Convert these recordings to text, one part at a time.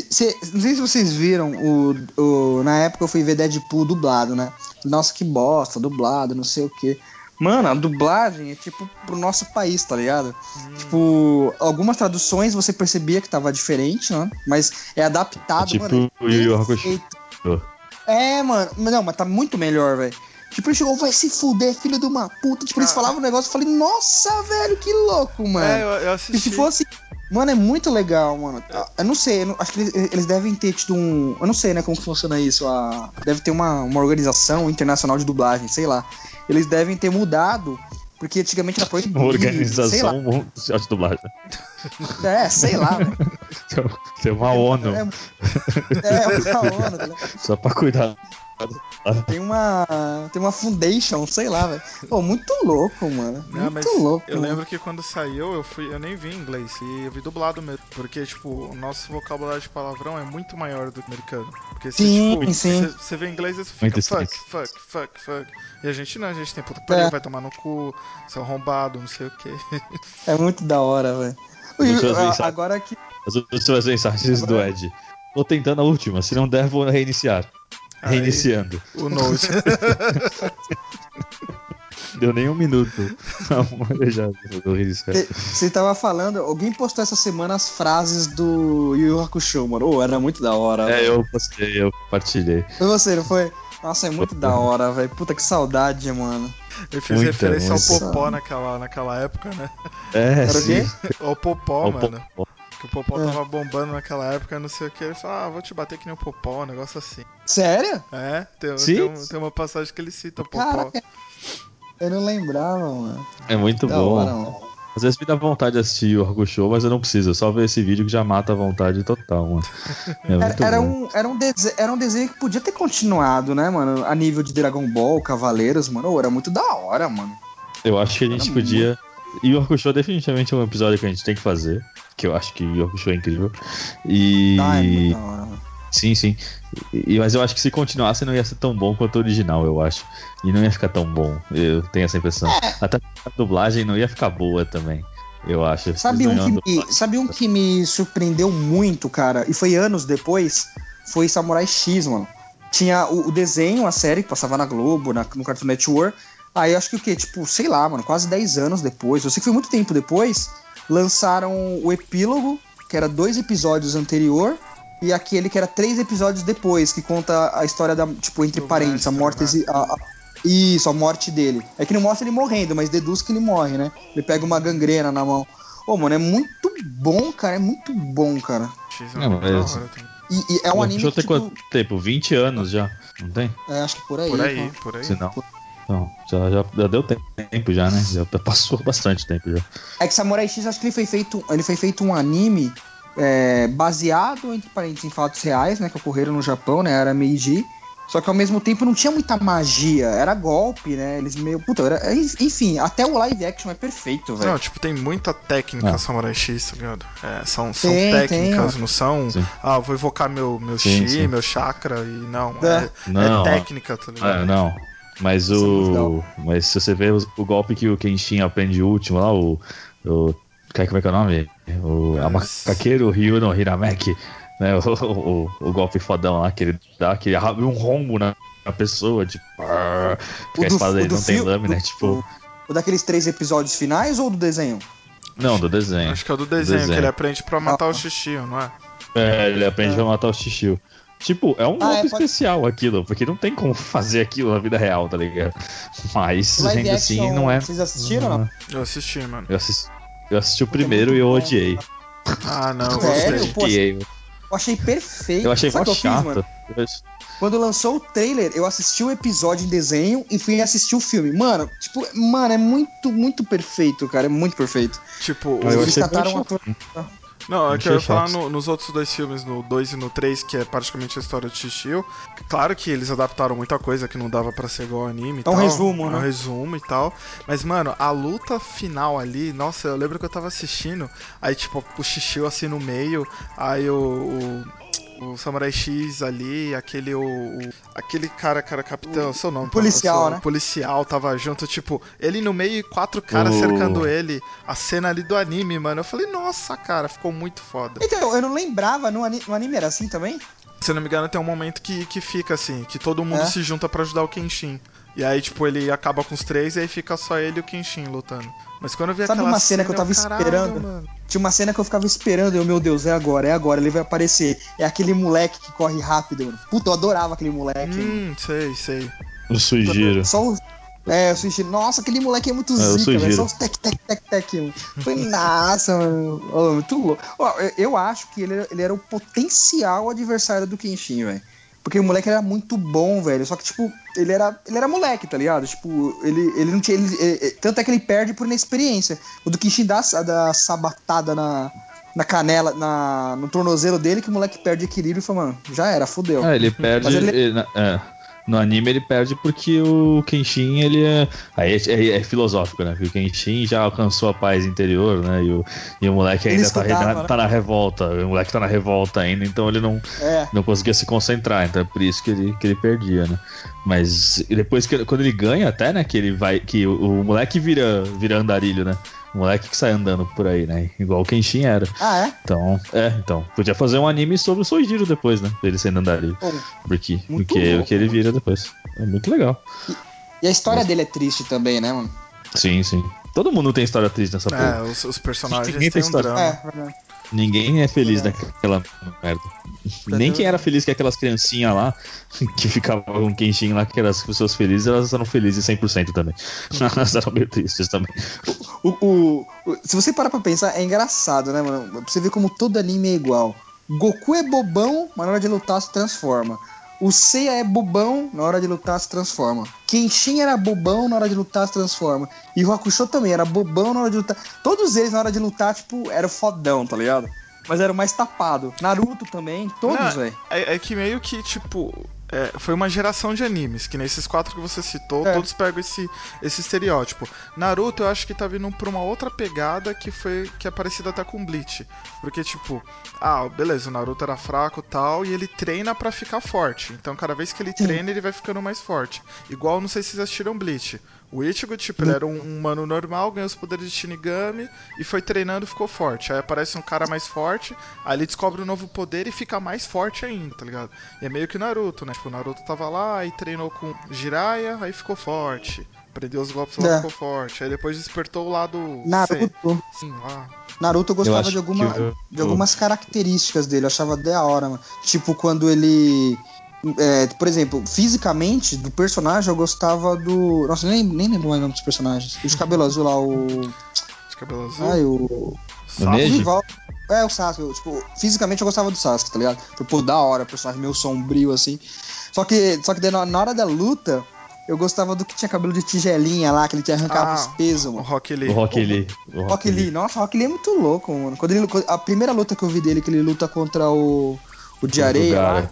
Se- se- não sei se vocês viram, o, o- na época eu fui ver Deadpool dublado, né? Nossa, que bosta, dublado, não sei o quê. Mano, a dublagem é tipo pro nosso país, tá ligado? Tipo, algumas traduções você percebia que tava diferente, né? Mas é adaptado, É tipo mano. o Yu. É, mano. Não, mas tá muito melhor, velho. Tipo, ele chegou, vai se fuder, filho de uma puta. Tipo, eles Ah. falavam um negócio, eu falei, nossa, velho, que louco, mano. É, eu, eu E assisti. se fosse. Mano, é muito legal, mano. Eu não sei, eu não- acho que eles, devem ter tido um. Eu não sei, né, como que funciona isso. A, deve ter uma, uma organização internacional de dublagem, sei lá. Eles devem ter mudado, porque antigamente era proibido. Organização de dublagem. É, sei lá, velho. Tem uma ONU É, é uma ONU, tá ligado? só pra cuidar. Tem uma. Tem uma foundation, sei lá, velho. Pô, muito louco, mano. Não, Muito mas louco. eu mano. lembro que quando saiu, eu fui, eu nem vi em inglês, e eu vi dublado mesmo. Porque, tipo, o nosso vocabulário de palavrão é muito maior do que o americano. Porque se, Sim, tipo, sim. Você, vê em inglês e você fica Muito fuck, fuck, fuck, fuck. E a gente não, a gente tem puta que pariu, É. vai tomar no cu, seu arrombado, não sei o quê. É muito da hora, velho. Agora que. As últimas mensagens do Ed. Tô tentando a última, se não der, vou reiniciar. Aí- Reiniciando. O Note. Deu nem um minuto. Eu já. Você tava falando, alguém postou essa semana as frases do Yu Yu Hakusho, mano. Ô, era muito da hora. É, velho. eu postei, eu compartilhei. Foi você, não foi? Nossa, é muito da hora, velho. Puta que saudade, mano. Eu fiz Muita, referência ao. Popó naquela, naquela época, né? É, Era o sim. quê? Ao Popó, Ó, mano. Que o Popó É. tava bombando naquela época, não sei o que. Ele falou, ah, vou te bater que nem o Popó, um negócio assim. Sério? É, tem, tem, um- tem uma passagem que ele cita o Popó. Caraca. Eu não lembrava, mano. É muito Da bom. hora, mano. Às vezes me dá vontade de assistir o Orgo Show, mas eu não preciso. É só ver esse vídeo que já mata a vontade total, mano. É Era, muito era bom. um, era, um dese- era um desenho que podia ter continuado, né, mano? A nível de Dragon Ball, Cavaleiros, mano. Era muito da hora, mano. Eu acho que a gente Era podia. E o Show definitivamente é um episódio que a gente tem que fazer. Que eu acho que o Show é incrível. E. Ah, é muito. Sim, sim. E, mas eu acho que se continuasse não ia ser tão bom quanto o original, eu acho. E não ia ficar tão bom. Eu tenho essa impressão. Até a dublagem não ia ficar boa também. Eu acho. Sabe um, que me, sabe um que me surpreendeu muito, cara? E foi anos depois? Foi Samurai X, mano. Tinha o, o desenho, a série que passava na Globo, na- no Cartoon Network. Aí acho que o quê? Tipo, sei lá, mano, quase 10 anos depois. Eu sei que foi muito tempo depois. Lançaram o epílogo, que era dois episódios anterior. E aquele que era três episódios depois, que conta a história da, tipo, entre Do parênteses, a mestre, morte. né? a- a- isso, a morte dele. É que não mostra ele morrendo, mas deduz que ele morre, né? Ele pega uma gangrena na mão. Ô, mano, é muito bom, cara. É muito bom, cara. X é mas-. E, e é um O anime Show que, tem tipo, quanto tempo? 20 anos já? Não tem? é, acho que por aí. Por aí, mano. por aí. Se não. Não, já, já, já deu tempo já, né? Já passou bastante tempo já. É que Samurai X, acho que ele foi feito, ele foi feito um anime é, baseado, entre parênteses, em fatos reais, né? Que ocorreram no Japão, né? Era Meiji. Só que ao mesmo tempo não tinha muita magia, era golpe, né? Eles meio. Puta, era, enfim, até o live action é perfeito, velho. Não, tipo, tem muita técnica Ah. Samurai X, tá ligado? É, são são Tem, técnicas, tem, não são. Sim. Ah, eu vou invocar meu, meu Sim, chi, sim. meu chakra, e não. É. É, Não, é técnica, tá ligado? Ah, não. Mas é o. Mas se você vê o, o golpe que o Kenshin aprende o último lá, o. o como é que é o nome? O É, Amakakeru Ryu no Hirameki, né? O, o, o golpe fodão lá que ele dá, que ele abre um rombo na, na pessoa, tipo. brrr, Porque a espada dele não tem fil- lâmina, do- tipo. O daqueles três episódios finais ou do desenho? Não, do desenho. Acho que é o do desenho, desenho. que ele aprende pra matar Ah. o Shishio, não é? É, ele aprende É. a matar o Shishio. Tipo, é um Ah, golpe é, pode- especial aquilo, porque não tem como fazer aquilo na vida real, tá ligado? Mas Live ainda assim não é. Vocês assistiram ou não? Eu assisti, mano. Eu assisti, eu assisti o primeiro e eu odiei. Ah, não, eu Sério? gostei. Pô, Odiei. Eu achei perfeito. Eu achei Sabe mó eu fiz, chato. mano? Quando lançou o trailer, eu assisti o episódio em desenho e fui assistir o filme. Mano, tipo, mano, é muito, muito perfeito, cara. É muito perfeito. Tipo, Ah, eu o- Eles achei cataram ator. Não, é que Achei eu ia falar no- nos outros dois filmes, no 2 e no 3, que é praticamente a história de Shishio. Claro que eles adaptaram muita coisa que não dava pra ser igual ao anime e É um tal. resumo, É né? um resumo e tal. Mas, mano, a luta final ali, nossa, eu lembro que eu tava assistindo, aí, tipo, o Shishio assim no meio, aí o. o o Samurai X ali, aquele o, o aquele cara, cara capitão, seu nome, policial, seu, né? O policial tava junto, tipo, ele no meio e quatro caras O- cercando ele, a cena ali do anime, mano. Eu falei, nossa, cara, ficou muito foda. Então, eu não lembrava, no, ani- no anime era assim também? Se eu não me engano, tem um momento que, que fica assim, que todo mundo É? se junta pra ajudar o Kenshin. E aí, tipo, ele acaba com os três e aí fica só ele e o Kenshin lutando. Mas quando eu vi Sabe aquela uma cena que eu tava caralho, esperando? mano. Tinha uma cena que eu ficava esperando, eu, meu Deus, é agora, é agora, ele vai aparecer. É aquele moleque que corre rápido, mano. Puta, eu adorava aquele moleque. Hum, sei, sei. O Suigiro. Só o. É, eu assisti. Nossa, aquele moleque é muito É, zica, velho. Só os tec, tec, tec, tec. mano. Foi, nossa, mano. Ô, muito louco. Ó, eu, eu acho que ele, ele era o potencial adversário do Kenshin, velho. Porque o moleque era muito bom, velho. Só que, tipo, ele era, ele era moleque, tá ligado? Tipo, ele, ele não tinha. Ele, ele- tanto é que ele perde por inexperiência. O do Kenshin dá, dá sabatada na, na canela, na, no tornozelo dele, que o moleque perde equilíbrio e fala, mano, já era, fudeu. É, ele perde. Mas ele- ele- é, no anime ele perde porque o Kenshin, ele é. Aí é, é- é filosófico, né? Porque o Kenshin já alcançou a paz interior, né? E o, e o moleque ainda tá, na, né? tá na revolta. O moleque tá na revolta ainda, então ele não, É. não conseguia se concentrar. Então é por isso que ele, que ele perdia, né? Mas depois que quando ele ganha, até, né? Que ele vai. Que o, o moleque vira, vira andarilho, né? Moleque que sai andando por aí, né? Igual o Kenshin era. Ah, é? Então, é, então. Podia fazer um anime sobre o Soijiro depois, né? Ele sendo andarilho. Pô, Porque, Muito porque é o que ele mano. vira depois. É muito legal. E a história dele é triste também, né, mano? Sim, sim. Todo mundo tem história triste nessa É, porra. os, os personagens têm tem um história. drama. É, verdade. Ninguém é feliz Verdade. naquela merda. Nem quem era feliz que aquelas criancinhas lá, que ficavam com Kenshin lá, que eram as pessoas felizes, elas eram felizes 100% também. elas eram meio tristes também. O, o- o- se você parar pra pensar, é engraçado, né, mano? Pra você ver como todo anime é igual. Goku é bobão, mas na hora de lutar se transforma. O Seiya é bobão, na hora de lutar se transforma. Kenshin era bobão, na hora de lutar se transforma. E o Hakusho também era bobão na hora de lutar. Todos eles, na hora de lutar, tipo, era fodão, tá ligado? Mas era o mais tapado. Naruto também, todos, velho. É, é que meio que, tipo, é, foi uma geração de animes, que nesses quatro que você citou, É. todos pegam esse, esse estereótipo. Naruto eu acho que tá vindo pra uma outra pegada que foi que é parecida até com Bleach. Porque, tipo, ah, beleza, o Naruto era fraco e tal, e ele treina pra ficar forte. Então, cada vez que ele treina, ele vai ficando mais forte. Igual, não sei se vocês assistiram Bleach. O Ichigo, tipo, ele era um, um humano normal, ganhou os poderes de Shinigami e foi treinando e ficou forte. Aí aparece um cara mais forte, aí ele descobre um novo poder e fica mais forte ainda, tá ligado? E é meio que Naruto, né? Tipo, o Naruto tava lá e treinou com Jiraiya, aí ficou forte. Aprendeu os golpes lá, É. ficou forte. Aí depois despertou o lado... Naruto. Sim, lá. Naruto eu gostava acho de, alguma, de algumas características dele, eu achava da hora, mano. Tipo, quando ele. É, por exemplo, fisicamente, do personagem, eu gostava do. Nossa, nem, nem lembro mais o nome dos personagens. O de cabelo azul lá, o. De cabelo azul. Ai, o. Sasuke. O Neji? rival. É, o Sasuke. eu, tipo, fisicamente eu gostava do Sasuke, tá ligado? Tipo, Pô, da hora, personagem meio sombrio, assim. Só que, só que daí, na na hora da luta, eu gostava do que tinha cabelo de tigelinha lá, que ele tinha arrancado Ah, os pesos, O mano. Rock Lee. O Rock Lee. O Rock Lee, nossa, o Rock Lee é muito louco, mano. Quando ele, a primeira luta que eu vi dele, que ele luta contra o, o de areia lá,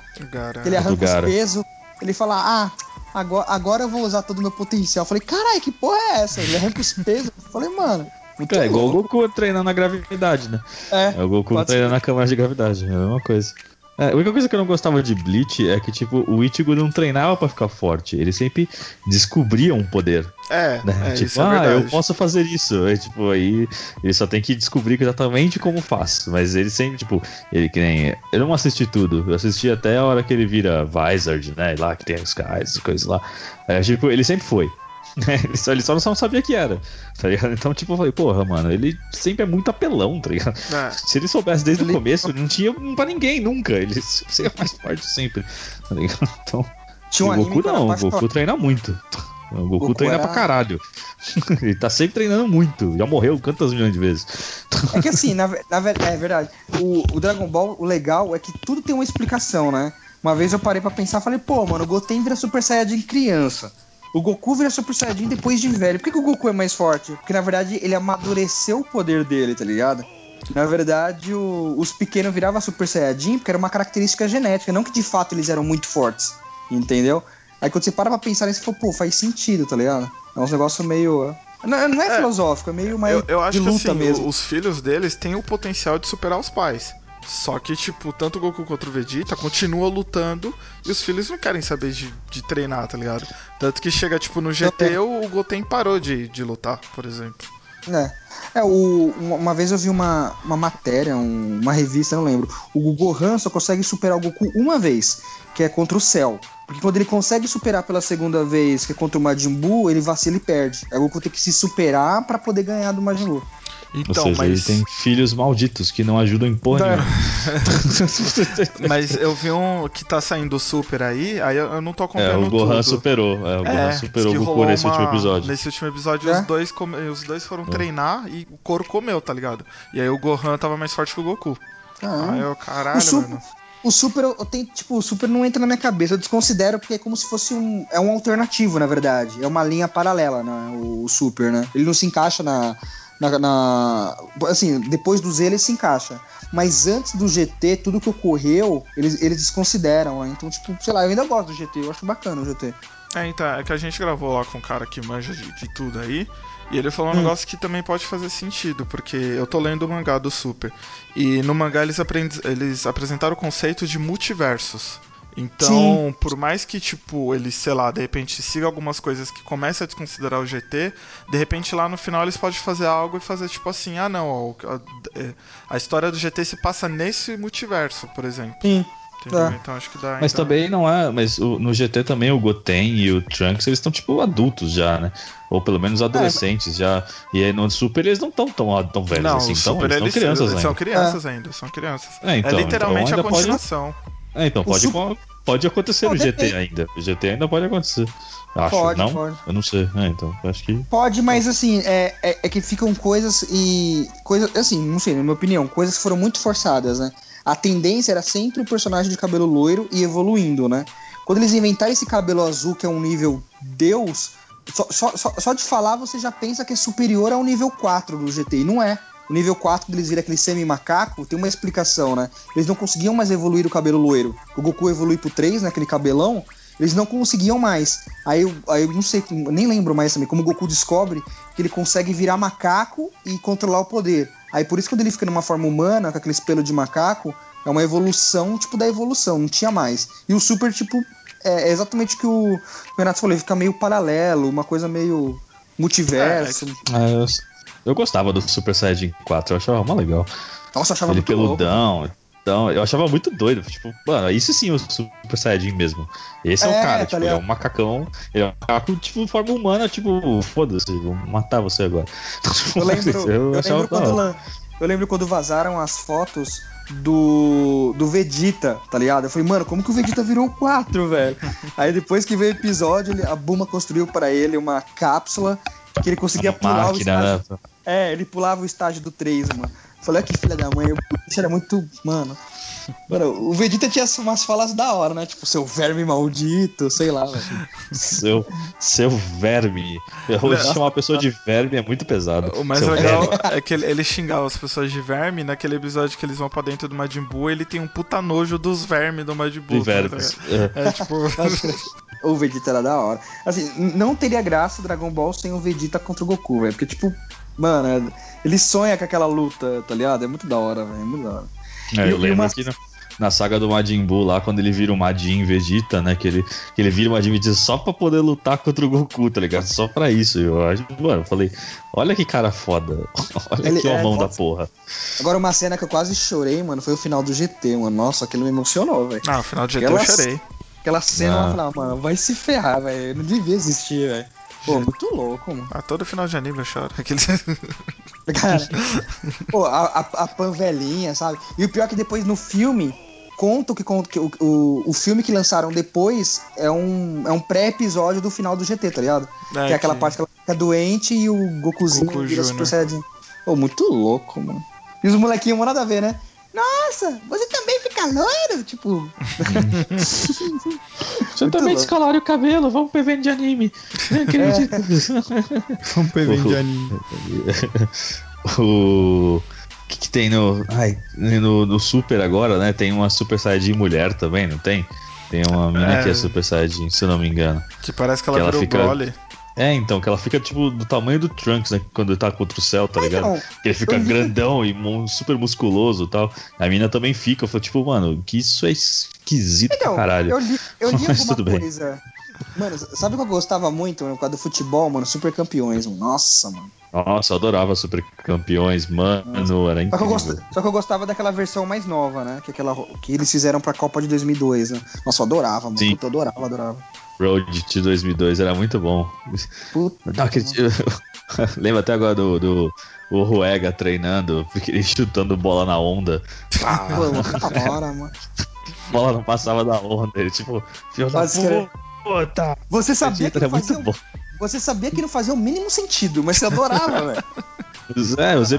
ele arranca os pesos, ele fala, ah, agora, agora eu vou usar todo o meu potencial. Eu falei, caralho, que porra é essa? Ele arranca os pesos. Eu falei, mano, muito É igual o. Goku treinando a gravidade, né? É, É o Goku treinando a câmara de gravidade, é a mesma coisa. É, a única coisa que eu não gostava de Bleach é que, tipo, o Ichigo não treinava pra ficar forte. Ele sempre descobria um poder, É, né? é, tipo, é ah, verdade. eu posso fazer isso. Aí, tipo, aí ele só tem que descobrir exatamente como faz. Mas ele sempre, tipo, ele que nem. Eu não assisti tudo. Eu assisti até a hora que ele vira Vizard, né? Lá que tem os caras, coisas lá. É, tipo, ele sempre foi. Ele só, ele só não sabia que era, tá ligado? Então, tipo, eu falei, porra, mano, ele sempre é muito apelão, tá ligado? É. Se ele soubesse desde Ele- o começo, não tinha pra ninguém nunca. Ele seria mais forte sempre. Tá ligado? Então, tinha um o Goku não, o. Goku treina muito. O Goku, Goku treina era- pra caralho. ele tá sempre treinando muito. Já morreu quantas milhões de vezes. É que assim, na, na é verdade. O, o Dragon Ball, o legal é que tudo tem uma explicação, né? Uma vez eu parei pra pensar e falei, pô, mano, o Goten vira Super Saiyajin criança. O Goku vira Super Saiyajin depois de velho. Por que, que o Goku é mais forte? Porque na verdade ele amadureceu o poder dele, tá ligado? Na verdade, o- os pequenos viravam Super Saiyajin porque era uma característica genética, não que de fato eles eram muito fortes. Entendeu? Aí quando você para pra pensar nisso, você fala, pô, faz sentido, tá ligado? É um negócio meio. Não, não é, É, filosófico, é meio mais Eu, eu acho de que luta assim, mesmo. os filhos deles têm o potencial de superar os pais. Só que, tipo, tanto o Goku quanto o Vegeta continuam lutando e os filhos não querem saber de, de treinar, tá ligado? Tanto que chega, tipo, no GT o, o Goten parou de, de lutar, por exemplo. É. É, o, uma, vez eu vi uma, uma matéria, um- uma revista, não lembro. O Gohan só consegue superar o Goku uma vez, que é contra o Cell. Porque quando ele consegue superar pela segunda vez, que é contra o Majin Buu, ele vacila e perde. Aí o Goku tem que se superar pra poder ganhar do Majin Buu. Então, Ou seja, mas. ele tem filhos malditos que não ajudam em porra Não. Mas eu vi um que tá saindo super aí, aí eu não tô É, acompanhando o Gohan tudo. superou. É, o Gohan É, superou diz o Goku nesse último uma- episódio. Nesse último episódio, É? os, dois come- os dois foram É. treinar e o couro comeu, tá ligado? E aí o Gohan tava mais forte que o Goku. Ah, Aí eu, caralho, O Su- mano. O Super, eu eu tenho, tipo, o Super não entra na minha cabeça. Eu desconsidero porque é como se fosse um. É um alternativo, na verdade. É uma linha paralela, né? O, o Super, né? Ele não se encaixa na. Na, na- assim, depois do Z ele se encaixa. Mas antes do GT, tudo que ocorreu, eles, eles desconsideram, né? Então, tipo, sei lá, eu ainda gosto do GT, eu acho bacana o GT. É, então, é que a gente gravou lá com um cara que manja de, de tudo aí. E ele falou um Hum. negócio que também pode fazer sentido, porque eu tô lendo o mangá do Super. E no mangá eles, aprend... eles apresentaram o conceito de multiversos. Então, por mais que, tipo, eles, sei lá, de repente siga algumas coisas que comecem a desconsiderar o GT, de repente lá no final eles podem fazer algo e fazer tipo assim, ah não, ó, a, é, a história do GT se passa nesse multiverso, por exemplo. Sim. É. Então acho que dá. Mas então... também não é. Mas o- no GT também o Goten e o Trunks eles estão tipo adultos já, né? Ou pelo menos adolescentes já. E aí no Super eles não estão tão, tão velhos Não, assim. Então, Super eles eles, são crianças eles ainda. são crianças ainda, são crianças. É, então, é literalmente então a ainda pode- continuação. É, então O pode, Super- pode acontecer Não, no GT depende. ainda. O GT ainda pode acontecer. Acho, Pode, não? pode. Eu não sei. É, então, acho que. Pode, mas assim, é, é, é que ficam coisas e. Coisas, assim, não sei, na minha opinião, coisas que foram muito forçadas, né? A tendência era sempre o personagem de cabelo loiro e evoluindo, né? Quando eles inventaram esse cabelo azul, que é um nível Deus, só, só, só, só de falar você já pensa que é superior ao nível 4 do GT. E não é. O nível 4, quando eles viram aquele semi-macaco, tem uma explicação, né? Eles não conseguiam mais evoluir o cabelo loiro. O Goku evolui pro 3, né? Aquele cabelão. Eles não conseguiam mais. Aí eu, aí eu não sei, nem lembro mais também, como o Goku descobre que ele consegue virar macaco e controlar o poder. Aí por isso quando ele fica numa forma humana, com aquele pelo de macaco, é uma evolução, tipo, da evolução, não tinha mais. E o Super, tipo, é, é exatamente o que o Renato falou, ele fica meio paralelo, uma coisa meio multiverso. É, eu, eu gostava do Super Saiyajin 4, eu achava mó legal. Nossa, eu achava Ele muito louco. peludão. Então, eu achava muito doido. Tipo, mano, isso sim o Super Saiyajin mesmo. Esse é, É, o cara, tá tipo, ele é um macacão. Ele é um macaco, tipo, forma humana, tipo, foda-se, vou matar você agora. Eu lembro, eu achava lembro quando eu lembro quando vazaram as fotos do do Vegeta, tá ligado? Eu falei, mano, como que o Vegeta virou 4, velho? Aí depois que veio o episódio, ele- a Buma construiu pra ele uma cápsula que ele conseguia pular máquina, o estágio. né? É, ele pulava o estágio do 3, mano. Falei, olha que filha da mãe, o bicho era muito. Mano. Mano, o Vegeta tinha umas falas da hora, né? Tipo, seu verme maldito, sei lá, velho. Seu, seu verme. Hoje Não. chamar uma pessoa de verme é muito pesado. O mais Seu legal verme. é que ele, ele xingava as pessoas de verme. Naquele episódio que eles vão pra dentro do Majin Buu, ele tem um puta nojo dos vermes do Majin Buu. De tá vermes. ligado? É. É tipo. O Vegeta era da hora. Assim, não teria graça o Dragon Ball sem o Vegeta contra o Goku, velho. Porque, tipo, mano, é- ele sonha com aquela luta, tá ligado? É muito da hora, velho. É muito da hora. É, E- eu lembro uma- que na, na saga do Majin Buu, lá, quando ele vira o Majin Vegeta, né? Que ele, que ele vira o Majin Vegeta só pra poder lutar contra o Goku, tá ligado? Só pra isso. Eu acho, mano, eu falei, olha que cara foda. Olha Ele- que é, mão da porra. Agora, uma cena que eu quase chorei, mano, foi o final do GT, mano. Nossa, aquilo me emocionou, velho. Não, no final de GT Aquela eu chorei. Aquela cena Ah. eu falava, mano, vai se ferrar, velho. Não devia existir, velho. Pô, muito louco, mano. Ah, todo final de anime eu choro. Aquele... Cara, pô, a, a, a Pan velhinha, sabe? E o pior é que depois no filme, contam que, conta que o, o, o filme que lançaram depois é um, é um pré-episódio do final do GT, tá ligado? que é aquela parte que ela fica doente e o Gokuzinho Goku vira. Super Saiyajin. Pô, muito louco, mano. E os molequinhos não nada a ver, né? Nossa, você também fica loiro? Tipo, Você também louco. o cabelo, vamos pro evento de anime. Não acredito. Vamos pro evento de anime. o que, que tem no, ai, no, no Super agora, né? Tem uma Super Saiyajin mulher também, não tem? Tem uma mina É. que é Super Saiyajin, se eu não me engano. Que parece que ela Que ela virou fica- Broly. É, então, que ela fica, tipo, do tamanho do Trunks, né? Quando ele tá contra o céu, tá Ah, ligado? então, Que ele fica grandão e super musculoso e tal. A mina também fica. Eu falo, tipo, mano, que isso é esquisito Então, pra caralho. eu li, eu li Mas tudo bem. coisa. Mano, sabe o que eu gostava muito mano, por causa do futebol, mano? Super campeões, mano. Nossa, mano. Nossa, eu adorava Super Campeões, mano, era Só que, incrível. só que eu gostava daquela versão mais nova, né? Que, aquela, que eles fizeram pra Copa de 2002, né? Nossa, eu adorava, mano. Sim. Puta, eu adorava, adorava. Road to 2002 era muito bom. Puta, Lembra até agora do, do o Ruega treinando, porque ele chutando bola na onda. Pô, da hora, mano. a bola não passava da onda. Ele, tipo, filho da puta. Você sabia que Era não muito bom. Você sabia que não fazia o mínimo sentido, mas você adorava, velho. É, os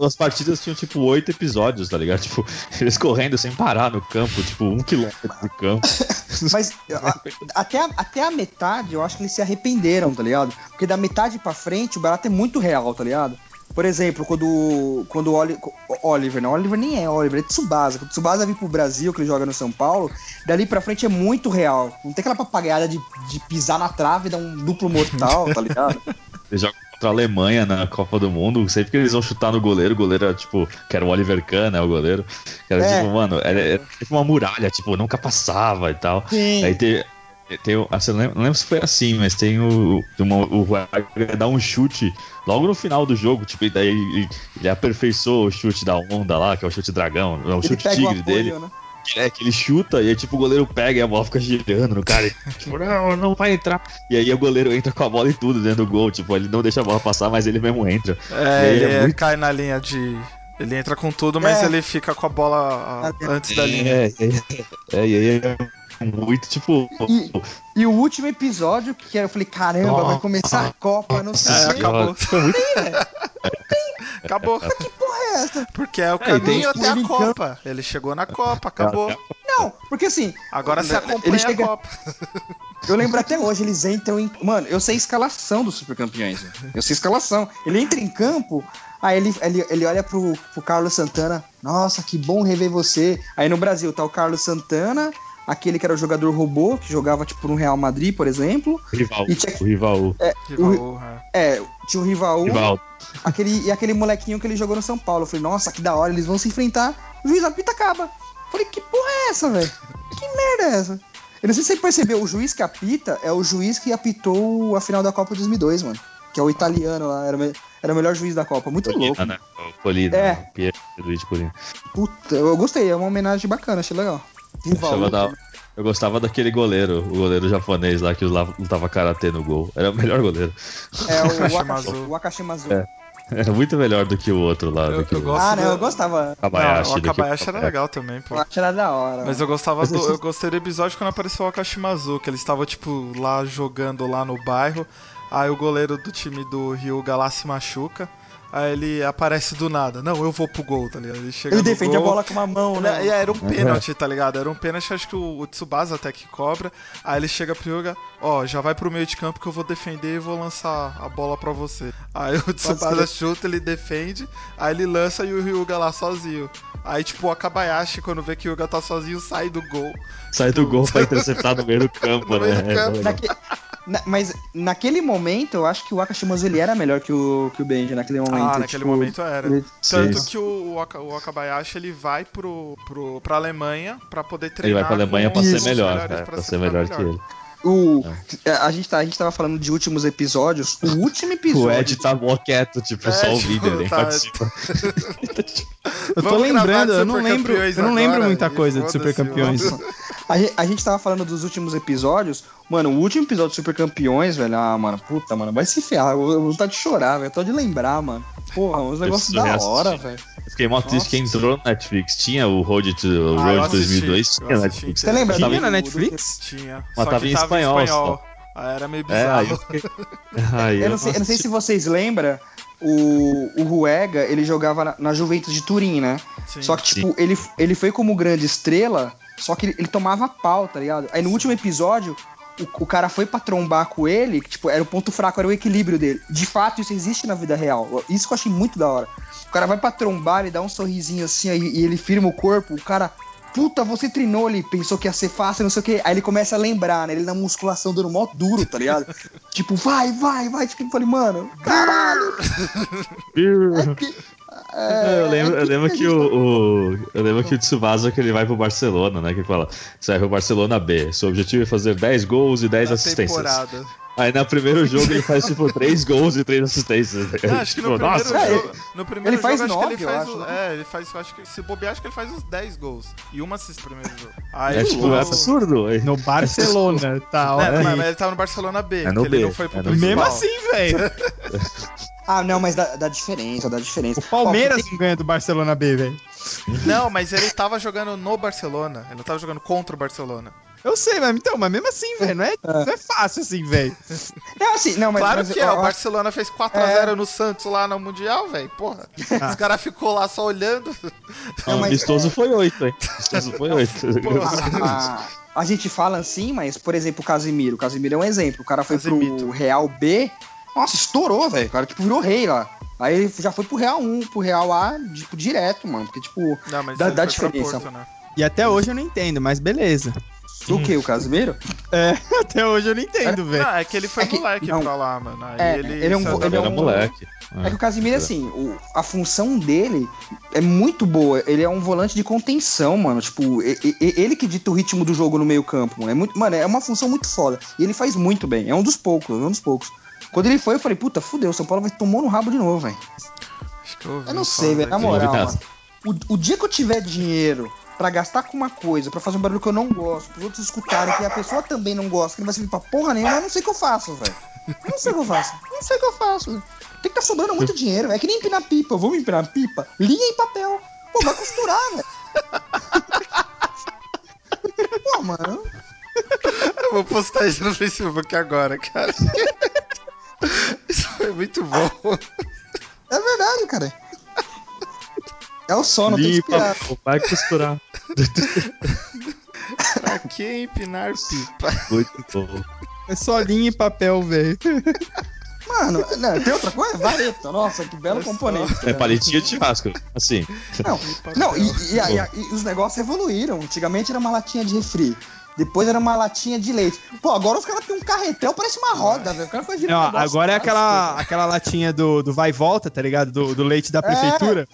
as partidas tinham tipo oito episódios, tá ligado? Tipo, eles correndo sem parar no campo, tipo, um quilômetro de campo. Mas a- até, a, até a metade, eu acho que eles se arrependeram, tá ligado? Porque da metade pra frente, o barato é muito real, tá ligado? Por exemplo, quando, quando o Oli- o Oliver, não, Oliver nem é Oliver, é Tsubasa. Quando o Tsubasa vir pro Brasil, que ele joga no São Paulo, dali pra frente é muito real. Não tem aquela papagaiada de, de pisar na trave e dar um duplo mortal, tá ligado? Eles jogam contra a Alemanha na Copa do Mundo. Sempre que eles vão chutar no goleiro, o goleiro era tipo, que era o Oliver Kahn, né? O goleiro. Que era É. tipo, mano, era, era tipo uma muralha, tipo, nunca passava e tal. Sim. Aí tem. Tem, ah, você não lembro se foi assim, mas tem o. tem uma- o Ruega dá um chute logo no final do jogo, tipo, e daí ele, ele aperfeiçoou o chute da onda lá, que é o chute dragão, é o chute tigre apoio, dele. né? É, que ele chuta e aí, tipo, o goleiro pega e a bola fica girando no cara. E, tipo, não, não vai entrar. E aí o goleiro entra com a bola e tudo dentro do gol. Tipo, ele não deixa a bola passar, mas ele mesmo entra. É, E ele é é- muito- cai na linha de. Ele entra com tudo, mas É. ele fica com a bola a- É. antes da linha. É, é, é, e aí é muito, tipo. E, e o último episódio, que eu falei, caramba, vai começar a Copa, não sei É, o quê. acabou. Foi muito Acabou. Porra, é essa? Porque é o É, caminho até a Copa. Ele chegou na Copa, acabou. Não, porque assim, Agora você acompanha chega- a Copa. Eu lembro até hoje, eles entram em. Mano, eu sei a escalação dos Super Campeões. velho. Eu sei a escalação. Ele entra em campo, aí ele, ele, ele olha pro, pro Carlos Santana. Nossa, que bom rever você. Aí no Brasil tá o Carlos Santana, aquele que era o jogador robô, que jogava tipo no Real Madrid, por exemplo. rival. E tinha- O rival. Rival, é. É, tinha o Rivaú, Rival. aquele, e aquele molequinho que ele jogou no São Paulo. Eu falei, nossa, que da hora, eles vão se enfrentar. O juiz apita acaba. Eu falei, que porra é essa, velho? Que merda é essa? Eu não sei se você percebeu, o juiz que apita é o juiz que apitou a final da Copa de 2002, mano. Que é o italiano lá, era, o me- era o melhor juiz da Copa. Muito louco. Polina, né? O Polina. É. o Pier Luigi Polina. Puta, eu gostei, é uma homenagem bacana, achei legal. Achava da- Eu gostava daquele goleiro, o goleiro japonês lá que lutava, karatê no gol. Era o melhor goleiro. É o o Wakashimazu. É. Era muito melhor do que o outro lá. Eu- do que eu o gosto Ah, não, do- eu gostava. Kabayashi. Não, o Akabayashi era legal também, pô. Achei era da hora. Mas eu gostava do. Eu gostei do episódio quando apareceu o Akashimazu, que eles estavam, tipo, lá jogando lá no bairro. Aí o goleiro do time do Ryuga lá se machuca. Aí ele aparece do nada. Não, eu vou pro gol, tá ligado? Ele chega Ele defende a gol, bola com uma mão, né? Era um pênalti, tá ligado? Era um pênalti, acho que o, Tsubasa até que cobra. Aí ele chega pro Yuga, ó, já vai pro meio de campo que eu vou defender e vou lançar a bola pra você. Aí o Tsubasa chuta, ele defende, aí ele lança e o Ryuga lá sozinho. Aí, tipo, o Akabayashi, quando vê que o Yuga tá sozinho, sai do gol. Sai do gol pra interceptar no meio do campo, No né? meio do campo. É, Naque- na- mas naquele momento, eu acho que o Akashimazu ele era melhor que o, que o Benji naquele momento. ah, naquele tipo, momento era. ele- Tanto Sim. que o, o, Aka- o Akabayashi ele vai pro, pro, pra Alemanha pra poder Ele treinar. vai pra Alemanha com pra ser melhor, cara, pra pra se ser ficar melhor que ele. O, a, gente tá, a gente tava falando de últimos episódios. O último episódio. O Ed tá mó quieto, tipo, É, só tipo, ouvindo, ele nem tá- participa. Eu tô lembrando, eu não lembro, eu não lembro muita coisa de Super Campeões. A gente, a gente tava falando dos últimos episódios. Mano, o último episódio de Super Campeões, velho. Ah, mano, puta, mano, vai se ferrar. Eu, eu vou vontade de chorar, velho. Tô de lembrar, mano. Porra, uns negócios da hora, velho. Eu fiquei mó triste que entrou no Netflix. Tinha o Road to o Ah, eu Road assisti, 2002, eu tinha assisti Netflix. Você lembra? Tinha na Netflix? Tinha. Mas só tava que em tava espanhol em espanhol. Aí era meio É, aí bizarro. eu fiquei. Aí Eu não, sei, eu não sei se vocês lembram. O, o Ruega, ele jogava na, na Juventus de Turim, né? Sim. Só que, tipo, ele, ele foi como grande estrela, só que ele, ele tomava pau, tá ligado? Aí no último episódio, o, o cara foi pra trombar com ele, que, tipo, era o ponto fraco, era o equilíbrio dele. De fato, isso existe na vida real. Isso que eu achei muito da hora. O cara vai pra trombar, ele dá um sorrisinho assim, aí, e ele firma o corpo, o cara puta, você treinou ali, pensou que ia ser fácil, não sei o que. Aí ele começa a lembrar, né? Ele na musculação dando mó duro, tá ligado? tipo, vai, vai, vai. Tipo, eu falei, mano, caralho. É que- é, eu lembro, é eu lembro que gente o, o- eu lembro que o Tsubasa que ele vai pro Barcelona, né? Que ele fala, você vai pro Barcelona B. Seu objetivo é fazer 10 gols e 10 Da assistências. temporada. Aí no primeiro jogo ele faz tipo 3 gols e 3 assistências. Não, acho que no Tipo, primeiro nossa, é, jogo. No primeiro ele faz jogo, acho nove, que ele eu faz. acho, o- né? É, ele faz. Acho que se bobear, acho que ele faz uns 10 gols. E uma assist no primeiro jogo. Aí, é tipo, é absurdo. No Barcelona, tá? Né, Olha mas, aí. mas ele tava no Barcelona B, É no que ele B, não foi pro é. Mesmo assim, velho. Ah, não, mas dá, dá diferença, dá diferença. O Palmeiras Ó, não ganha do Barcelona B, velho. Não, mas ele tava jogando no Barcelona. Ele não tava jogando contra o Barcelona. Eu sei, mas então, mas mesmo assim, velho, não é, não é fácil assim, velho. É assim, não, mas. claro mas, que é, ó, o Barcelona fez 4x0 no Santos lá no Mundial, velho. Porra. Ah. Os caras ficou lá só olhando. Não, mas- amistoso foi 8, hein? Amistoso foi 8. a, a gente fala assim, mas, por exemplo, o Casimiro. O Casimiro é um exemplo. O cara foi Casemito. pro Real B. Nossa, estourou, velho. O cara, tipo, virou rei lá. Aí ele já foi pro Real 1, pro Real A, tipo, direto, mano. Porque, tipo, Não, mas Dá- ele dá diferença. Porto, né? E até hoje eu não entendo, mas beleza. o que? O Casimiro? É, até hoje eu não entendo, velho. Não, é que ele foi É que- moleque não. pra lá, mano. Aí É, ele, ele é um- ele Ele é era um- moleque. É que o Casimiro, assim, o- a função dele é muito boa. Ele é um volante de contenção, mano. Tipo, e- e- ele que dita o ritmo do jogo no meio campo, mano. É, muito, mano, é uma função muito foda. E ele faz muito bem. É um dos poucos, é um dos poucos. Quando ele foi, eu falei, puta, fudeu, São Paulo vai tomar no rabo de novo, velho. Eu, Eu não sei, velho, na moral, mano. O, o dia que eu tiver dinheiro pra gastar com uma coisa, pra fazer um barulho que eu não gosto, pros outros escutarem, que a pessoa também não gosta, que não vai servir pra porra nenhuma, eu não sei o que eu faço, velho. Eu não sei o que eu faço. Eu não sei o que eu faço, velho. Tem que tá sobrando muito dinheiro, velho. É que nem empinar pipa. Me empinar pipa, linha em papel. Pô, vai costurar, velho. Pô, mano. Eu vou postar isso no Facebook agora, cara. Isso foi muito bom. É verdade, cara. É o sono, tem que Limpa, esperar. pô, vai costurar. Pra que empinar pipa? Muito bom. É só linha e papel, velho. Mano, não, tem outra coisa? Vareta. Nossa, que belo É só- componente. É palitinho de churrasco. Assim. Não, não e, e- e- e- e os negócios evoluíram. Antigamente era uma latinha de refri. Depois era uma latinha de leite. Pô, agora os caras têm um carretel, parece uma roda, velho. O cara faz Não, agora é aquela, aquela latinha do, do vai e volta, tá ligado? Do, do leite da prefeitura.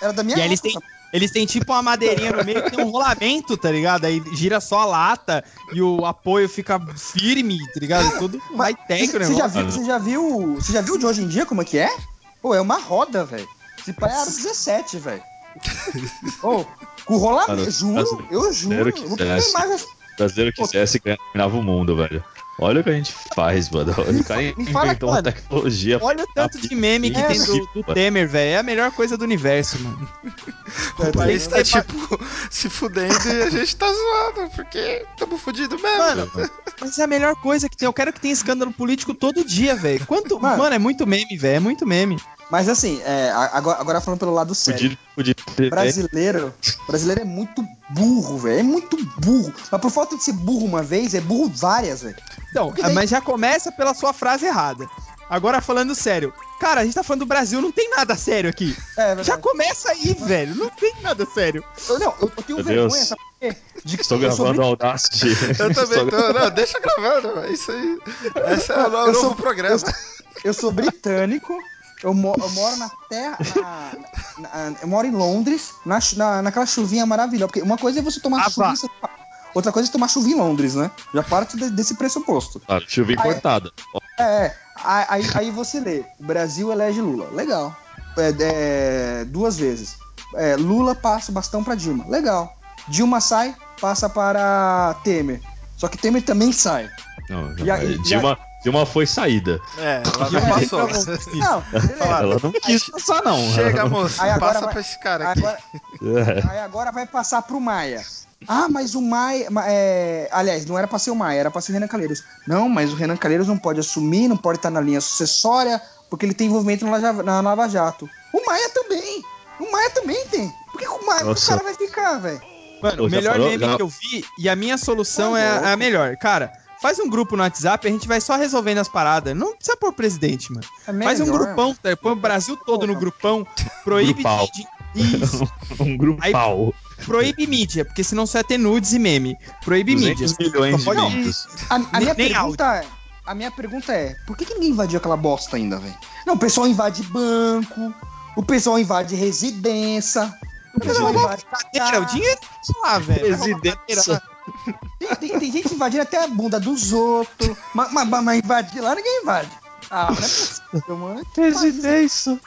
Era da minha E eles época. têm, eles têm tipo uma madeirinha no meio que tem um rolamento, tá ligado? Aí gira só a lata e o apoio fica firme, tá ligado? Tudo high-tech o Você você já, viu, você já viu. Você já viu de hoje em dia como é que é? Pô, é uma roda, velho. Esse pai era 17, velho. Ô, com rolamento, Cara, juro, eu juro. brasileiro que Vou o brasileiro quisesse, ganhava o mundo, velho. Olha o que a gente faz, mano. O cara me fala, inventou uma mano. tecnologia. Olha o tanto de meme que É, tem do, do Temer, velho. É a melhor coisa do universo, mano. O país tá, Tem que ter tipo, se fudendo e a gente tá zoando, porque tamo fudido mesmo. Mano, mas é a melhor coisa que tem. Eu quero que tenha escândalo político todo dia, velho. Quanto. Mano. Mano, é muito meme, velho. É muito meme. Mas assim, é, agora, agora falando pelo lado sério. Podia, podia ter. Brasileiro, brasileiro é muito burro, velho. É muito burro. Mas por falta de ser burro uma vez, é burro várias, velho. Então, daí- mas já começa pela sua frase errada. Agora falando sério. Cara, a gente tá falando do Brasil, não tem nada sério aqui. É, é Já começa aí, velho. Não tem nada sério. Eu, não, eu, eu tenho Meu vergonha, Deus. sabe por quê? De que Estou gravando o Audacity. Eu também tô. Não, deixa gravando, é isso aí. Esse é o novo sou- programa. Eu sou britânico, eu, mo- eu moro na terra. na- na- eu moro em Londres, na, na, naquela chuvinha maravilhosa. Porque uma coisa é você tomar Ah, chuva Paulo, Outra coisa é tomar chuva em Londres, né? Já parte de- desse pressuposto. Claro, chuva Ah, é. cortada. É, é. Aí, aí- aí você lê: o Brasil elege Lula. Legal. É, é, duas vezes. É, Lula passa o bastão pra Dilma. Legal. Dilma sai, passa para Temer. Só que Temer também sai. Não, E aí- mas Dilma, Dilma foi saída. É, ela já É, passou. Não. Ela não quis passar, não. Chega, moço, Aí agora passa vai- pra esse cara aqui. Agora, É. Aí agora vai passar pro Maia. Ah, mas o Maia. ma- é, Aliás, não era pra ser o Maia, era pra ser o Renan Calheiros. Não, mas o Renan Calheiros não pode assumir, não pode estar na linha sucessória, porque ele tem envolvimento na Lava, Jato. O Maia também! O Maia também tem! Por que, o Maia o cara vai ficar, velho? Mano, o melhor falou? meme Já- que eu vi e a minha solução é, a- é a melhor. Cara, faz um grupo no WhatsApp e a gente vai só resolvendo as paradas. Não precisa pôr presidente, mano. É Faz um melhor. grupão, tá? põe o Brasil todo no grupão, proíbe Grupal. de- Isso. Um grupal. proíbe mídia, porque senão só ia ter nudes e meme. Proíbe mídia. 200 milhões de. A, a minha pergunta é. A minha pergunta é, por que, que ninguém invadiu aquela bosta ainda, velho? Não, o pessoal invade banco, o pessoal invade residência, o pessoal invade. Cadeira, o dinheiro tá lá, velho. Roubar Residência. Tem, tem- tem gente invadindo até a bunda dos outros, mas, mas, mas invadir lá ninguém invade. Ah, não é possível, mano. Residência.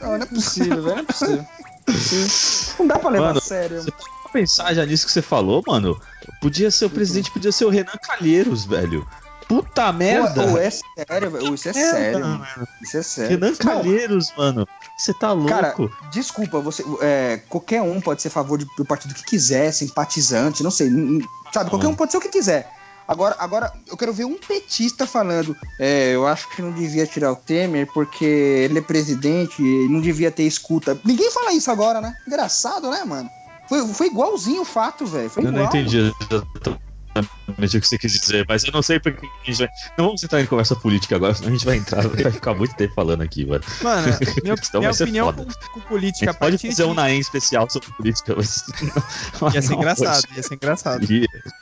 Não, não é possível, velho. Não é possível. Não dá pra levar Mano, a sério. Você pensar já nisso que você falou, mano? Podia ser o presidente, podia ser o Renan Calheiros, velho. Puta merda! Ô, ô, é sério, velho. Isso é Merda, sério, mano. Isso é sério. Renan Não, Calheiros, mano. Você tá louco? Cara, desculpa, você, é, qualquer um pode ser a favor de- do partido que quiser, simpatizante, não sei, sabe? Qualquer um pode ser o que quiser. Agora, agora, eu quero ver um petista falando. É, eu acho que não devia tirar o Temer porque ele é presidente e não devia ter escuta. Ninguém fala isso agora, né? Engraçado, né, mano? Foi, foi igualzinho o fato, velho. Eu igual. não entendi exatamente o que você quis dizer, mas eu não sei porque a gente vai. Não vamos entrar em conversa política agora, senão a gente vai entrar, vai ficar muito tempo falando aqui, mano. Mano, minha, Então minha opinião com, com A política gente pode fazer um de- Naem especial sobre política, mas. Ia ser Não, engraçado, ia ser engraçado.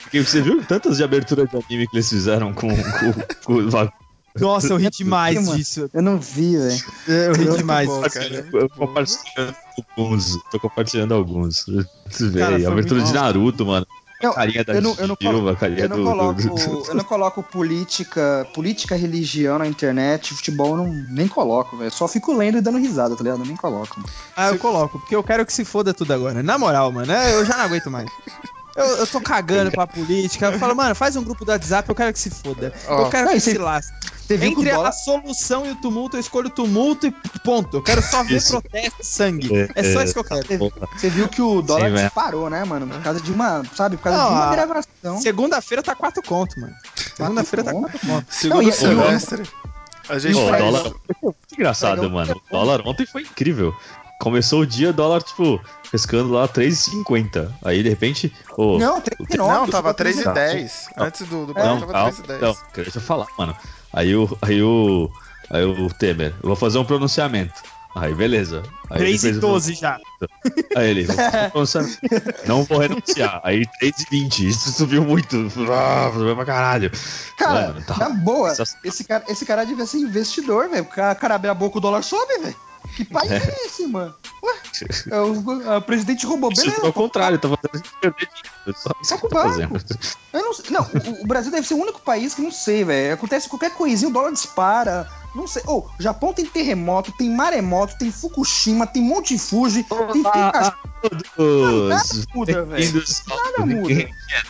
Porque você viu tantas de abertura de anime que eles fizeram com, com? Nossa, eu ri demais disso. Eu não vi, velho. Eu ri demais. bom, disso. cara. Eu compartilhando alguns. Tô compartilhando alguns. Foi abertura muito de. Naruto, mano. Não, carinha da eu não- eu não colo- Dilma, carinha Eu não, do, coloco, do- eu não coloco política, política, religião na internet, futebol eu não, nem coloco, velho. Só fico lendo e dando risada, tá ligado? Eu nem coloco. Ah, eu coloco, porque eu quero que se foda tudo agora. Na moral, mano, é, eu já não aguento mais. Eu, eu tô cagando pra política. Eu falo, mano, faz um grupo do WhatsApp, eu quero que se foda. Ó, eu quero não, que se lasque. Entre a dólar... solução e o tumulto, eu escolho o tumulto e ponto. Eu quero só ver Isso. protesto e sangue. É, É, só é. isso que eu quero. Você viu que o dólar Sim, disparou, né, mano? Por causa de uma, sabe? Por causa Não, de uma gravação. Segunda-feira tá 4 conto, mano. Segunda-feira tá 4 conto. E- semestre. A gente faz- dólar engraçado, mano. O dólar ontem foi incrível. Começou o dia, dólar, tipo, pescando lá 3,50. Aí, de repente, ô, Não, 39. Não, tava chegou a 3,10. Antes do, do Não, tava calma, 3,10. não, deixa eu falar, mano. Aí o, aí o, aí o Temer, eu vou fazer um pronunciamento. Aí, beleza. Aí ele 3 fez e o 12 já. Aí ele, vou não vou renunciar. Aí 3 e 20, isso subiu muito. Ah, subiu pra caralho. Cara, Mano, tá- na boa, esse cara, esse cara devia ser investidor, velho. O cara, cara abre a boca, o dólar sobe, velho. Que país é. esse, mano? Ué, é o, o presidente roubou, Isso beleza. ao contrário, tá fazendo Só isso Toca que o eu tô barco. fazendo. Eu não, sei- não o, Brasil deve ser o único país que não sei, velho. Acontece qualquer coisinha, o dólar dispara. Não sei. Ô, o Japão tem terremoto, tem maremoto, tem Fukushima, tem Monte Fuji, tem Ah, Pikachu. Todos muda, velho. Nada Ninguém é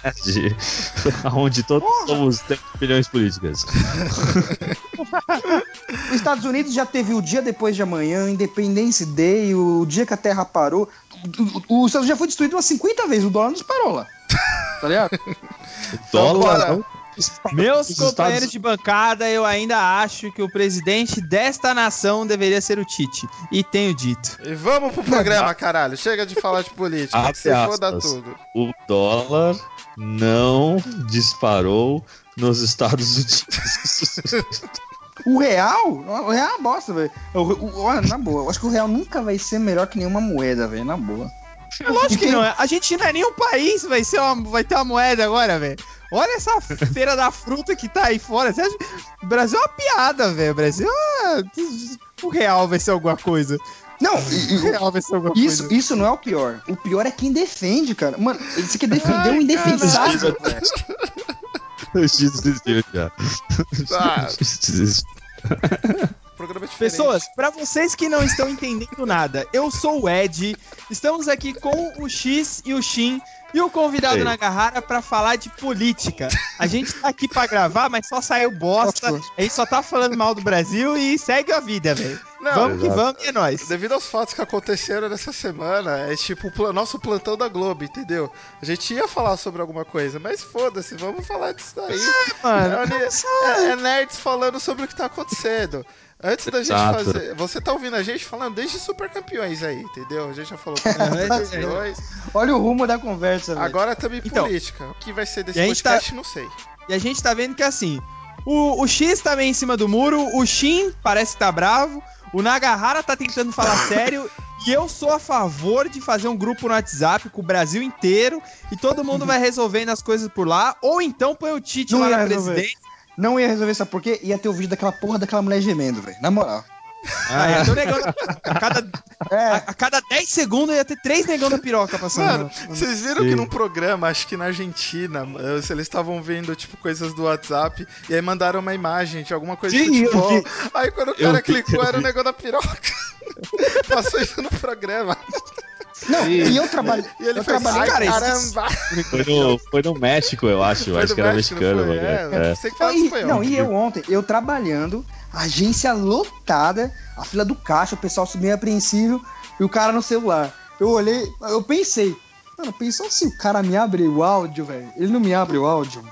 onde todos Porra. somos temos opiniões políticas. Os Estados Unidos já teve o dia depois de amanhã, Independence Day, o dia que a Terra parou. O, Estados Unidos já foi destruído umas 50 vezes, o dólar não disparou lá. Tá ligado? O dólar não Meus Os companheiros Estados- de bancada, eu ainda acho que o presidente desta nação deveria ser o Tite. E tenho dito. E vamos pro programa, caralho. Chega de falar de política. Abre se foda aspas. tudo. o dólar não disparou nos Estados Unidos. O real? O real é uma bosta, velho. O- o- Olha, na boa, eu acho que o real nunca vai ser melhor que nenhuma moeda, velho, na boa. Lógico que não. A gente não é nenhum país, vai, ser uma, vai ter uma moeda agora, velho. Olha essa feira da fruta que tá aí fora. Você acha... O Brasil é uma piada, velho. O Brasil é... O real vai ser alguma coisa. Não, O real vai ser alguma isso, coisa. isso não é o pior. O pior é quem defende, cara. Mano, você quer defender um indefensável, velho. O X desistiu já. Ah. O X desistiu. Programa diferente. Pessoas, pra vocês que não estão entendendo nada, eu sou o Ed. Estamos aqui com o X e o Shin e o convidado Ei. na Garrara pra falar de política. A gente tá aqui pra gravar, mas só saiu bosta. Nossa. A gente só tá falando mal do Brasil e segue a vida, velho. Não, Vamos que vamos e é nóis. Devido aos fatos que aconteceram nessa semana, é tipo o nosso plantão da Globo, entendeu? A gente ia falar sobre alguma coisa, mas foda-se, vamos falar disso daí. Mano, É, uni- é- é nerds falando sobre o que tá acontecendo. Antes da gente Exato. fazer. Você tá ouvindo a gente falando desde super campeões aí, entendeu? A gente já falou É, super é. campeões. Olha o rumo da conversa, velho. Agora também Então, política. O que vai ser desse a gente tá- podcast, não sei. E a gente tá vendo que assim, o, o X tá meio em cima do muro, o Shin parece que tá bravo, o Nagahara tá tentando falar sério E eu sou a favor de fazer um grupo no WhatsApp com o Brasil inteiro e todo mundo vai resolvendo as coisas por lá. Ou então põe o Tite Não lá ia na resolver. presidência. Não ia resolver, sabe por quê? Ia ter o vídeo daquela porra daquela mulher gemendo, velho. Na moral. Ah, negão a, cada, a, É, a cada 10 segundos ia ter três negão na piroca passando. Mano, vocês viram que Sim. num programa, acho que na Argentina, eh, se eles estavam vendo, tipo, coisas do WhatsApp, e aí mandaram uma imagem de alguma coisa Sim, de eu futebol. vi. Aí quando o Eu cara vi, clicou, eu era o vi. negócio da piroca. Passou isso no programa. Não, Sim. e eu trabalhei. E ele eu fez, trabalhei. cara, caramba. Foi no, foi no México, eu acho. Foi acho do que era México, mexicano, não foi? mano. É, É. Você que Não, fala e, espanhol. não, e eu ontem, eu trabalhando, agência lotada, a fila do caixa, o pessoal meio apreensivo e o cara no celular. Eu olhei, eu pensei, mano, pensou se o cara me abre o áudio, velho? Ele não me abre o áudio.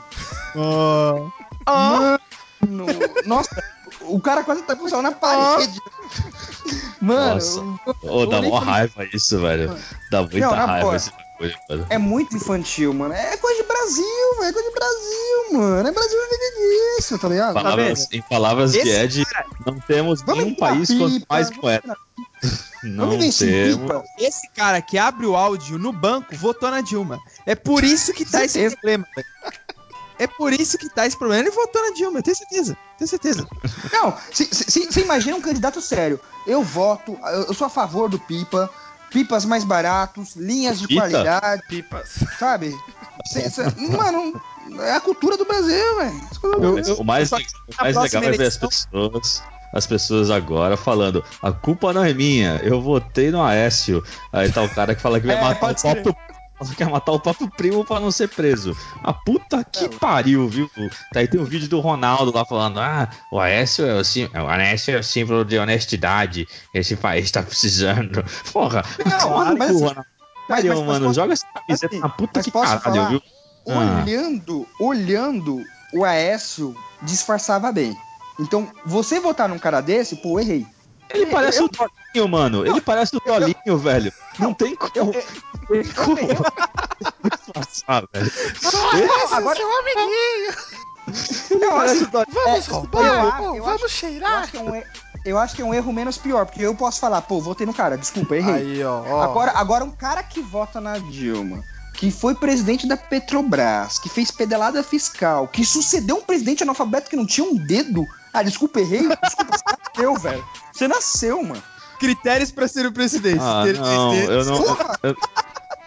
Ah, Mano, nossa, o cara quase tá com o celular na parede. Mano, Nossa. eu- Ô, dá mó raiva isso, velho. Dá muita Não, raiva mano. é muito infantil, mano. É coisa de Brasil, velho. É coisa de Brasil, mano. É Brasil vive disso, tá ligado? Palavras- em palavras de Ed, não temos Vamos nenhum país com pipa, mais moeda. empurrar- Não temos. pipa. esse cara que abre o áudio no banco votou na Dilma. É por isso que tá esse problema. velho. É por isso que tá esse problema. Ele votou na Dilma, eu tenho certeza. Tenho certeza. Não, você imagina um candidato sério. Eu voto, eu, eu sou a favor do pipa. Pipas mais baratos, linhas de Pipa? qualidade, Pipas. sabe? Cê- cê- mano, é a cultura do Brasil, velho. O mais, só- o mais legal é ver as pessoas. As pessoas agora falando, a culpa não é minha, eu votei no Aécio. Aí tá o cara que fala que vai É, matar o pode próprio. Quer matar o próprio primo pra não ser preso. A puta que É, pariu, viu? Daí tem o vídeo do Ronaldo lá falando: Ah, o Aécio é o, sim, o Aécio é o símbolo de honestidade. Esse país tá precisando. Porra, Não, toma no mas Ronaldo. mas- mas- mas mano, posso- joga essa camiseta assim, na puta mas que caralho, falar? viu? Ah. Olhando, olhando, o Aécio disfarçava bem. Então, você votar num cara desse, pô, errei. Ele parece o Dolinho, mano. Ele parece o Dolinho, velho. Não tem como. Eu, Tem como disfarçar, velho. eu, agora, Seu amiguinho. eu acho, Vamos É, roubar. eu acho- eu vamos acho- eu cheirar. é um, e- eu acho que é um erro menos pior, porque eu posso falar, pô, votei no cara, desculpa, errei. Aí, ó. ó. Agora, agora um cara que vota na Dilma, que foi presidente da Petrobras, que fez pedelada fiscal, que sucedeu um presidente analfabeto que não tinha um dedo. Ah, desculpa, errei. Desculpa, você nasceu, velho. Você nasceu, mano. Critérios pra ser o presidente. Ah, Ter não, presidente. eu não. Porra! Eu,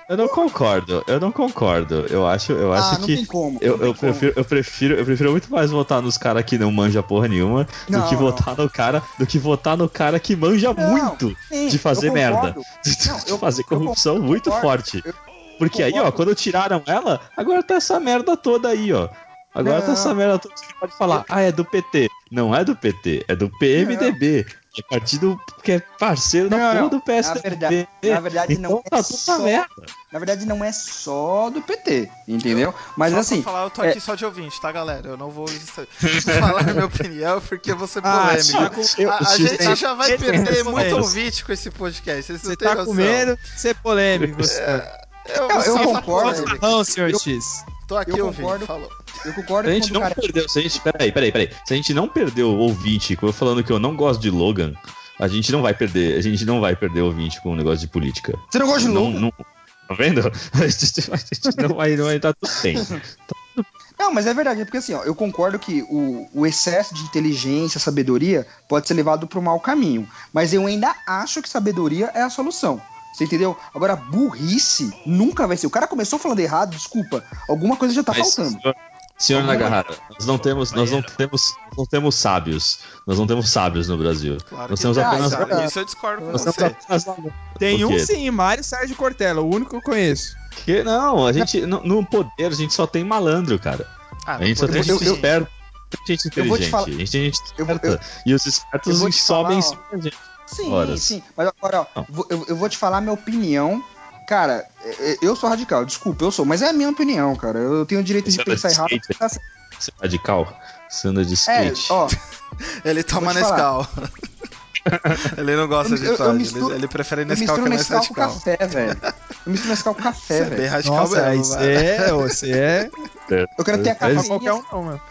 eu não concordo. Eu não concordo. Eu acho, eu acho ah, não que. tem como. Eu, não eu, tem como. prefiro, eu, prefiro, eu prefiro muito mais votar nos caras que não manja porra nenhuma Não, do que não. votar no cara do que votar no cara que manja Não, muito Sim, de fazer eu merda. de, Não, de eu- fazer eu corrupção concordo, muito forte. Porque aí, ó, quando tiraram ela, agora tá essa merda toda aí, ó. Agora tá essa merda toda. Você pode falar, ah, é do PT. Não é do PT, é do PMDB. Que é partido que é parceiro da Não, porra não. do Na PSDB. verdade, na verdade então não tá é tudo só, na merda. na verdade não é só do PT, entendeu? Mas Só assim, pra falar, eu tô é- aqui só de ouvinte, tá, galera? Eu não vou falar a minha opinião porque eu vou ser Ah, polêmico. você com- a, a eu- gente eu- já vai eu- perder eu- muito eu- ouvinte com esse podcast. Vocês não Você tá noção. com medo de ser polêmico, senhor. Eu, Não, eu só concordo. polêmico. Não, senhor Eu- X. Tô aqui Eu ouvindo, concordo. falou. Eu concordo Se a gente não cara. perdeu, se a gente. Peraí, peraí, peraí. Se a gente não perdeu o ouvinte, como eu falando que eu não gosto de Logan, a gente não vai perder. A gente não vai perder o ouvinte com o negócio de política. Você não gosta de não, Logan? não- Tá vendo? A gente, a gente não vai, não vai dar tudo bem. Não, mas é verdade, é porque assim, ó, eu concordo que o, o excesso de inteligência, sabedoria, pode ser levado para o mau caminho. Mas eu ainda acho que sabedoria é a solução. Você entendeu? Agora, burrice nunca vai ser. O cara começou falando errado, desculpa. Alguma coisa já tá Mas, faltando. Senhor, Nagahara, nós não temos, nós não temos, não temos sábios. Nós não temos sábios no Brasil. Claro Nós temos tem, apenas- sabe? Isso eu discordo com você. apenas Tem O um sim, Mário Sérgio Cortella, o único que eu conheço. Que não, a gente no, no poder a gente só tem malandro, cara. Ah, A gente só tem gente eu- esperta, gente eu vou te inteligente. falar- A gente gente Eu vou- esperta. E os eu espertos sobem em falar, cima da gente. Sim, Horas. sim. Mas agora, ó, eu, eu vou te falar minha opinião. Cara, é- é- eu sou radical, desculpa, eu sou, mas é a minha opinião, cara. Eu tenho o direito de Você anda pensar de errado. skate, Tá. Você é radical, você anda de É, skate. ó, Ele toma. Nescau. ele não gosta Eu- de eu- eu Todd, misturo- ele, ele prefere eu Nescau misturo que é mais Nescau com café, velho. Eu misturo Nescau com café, Você é bem velho. radical Nossa, mesmo, isso velho. é. Você é. Eu quero ter a é cafeína. qualquer um, não, mano.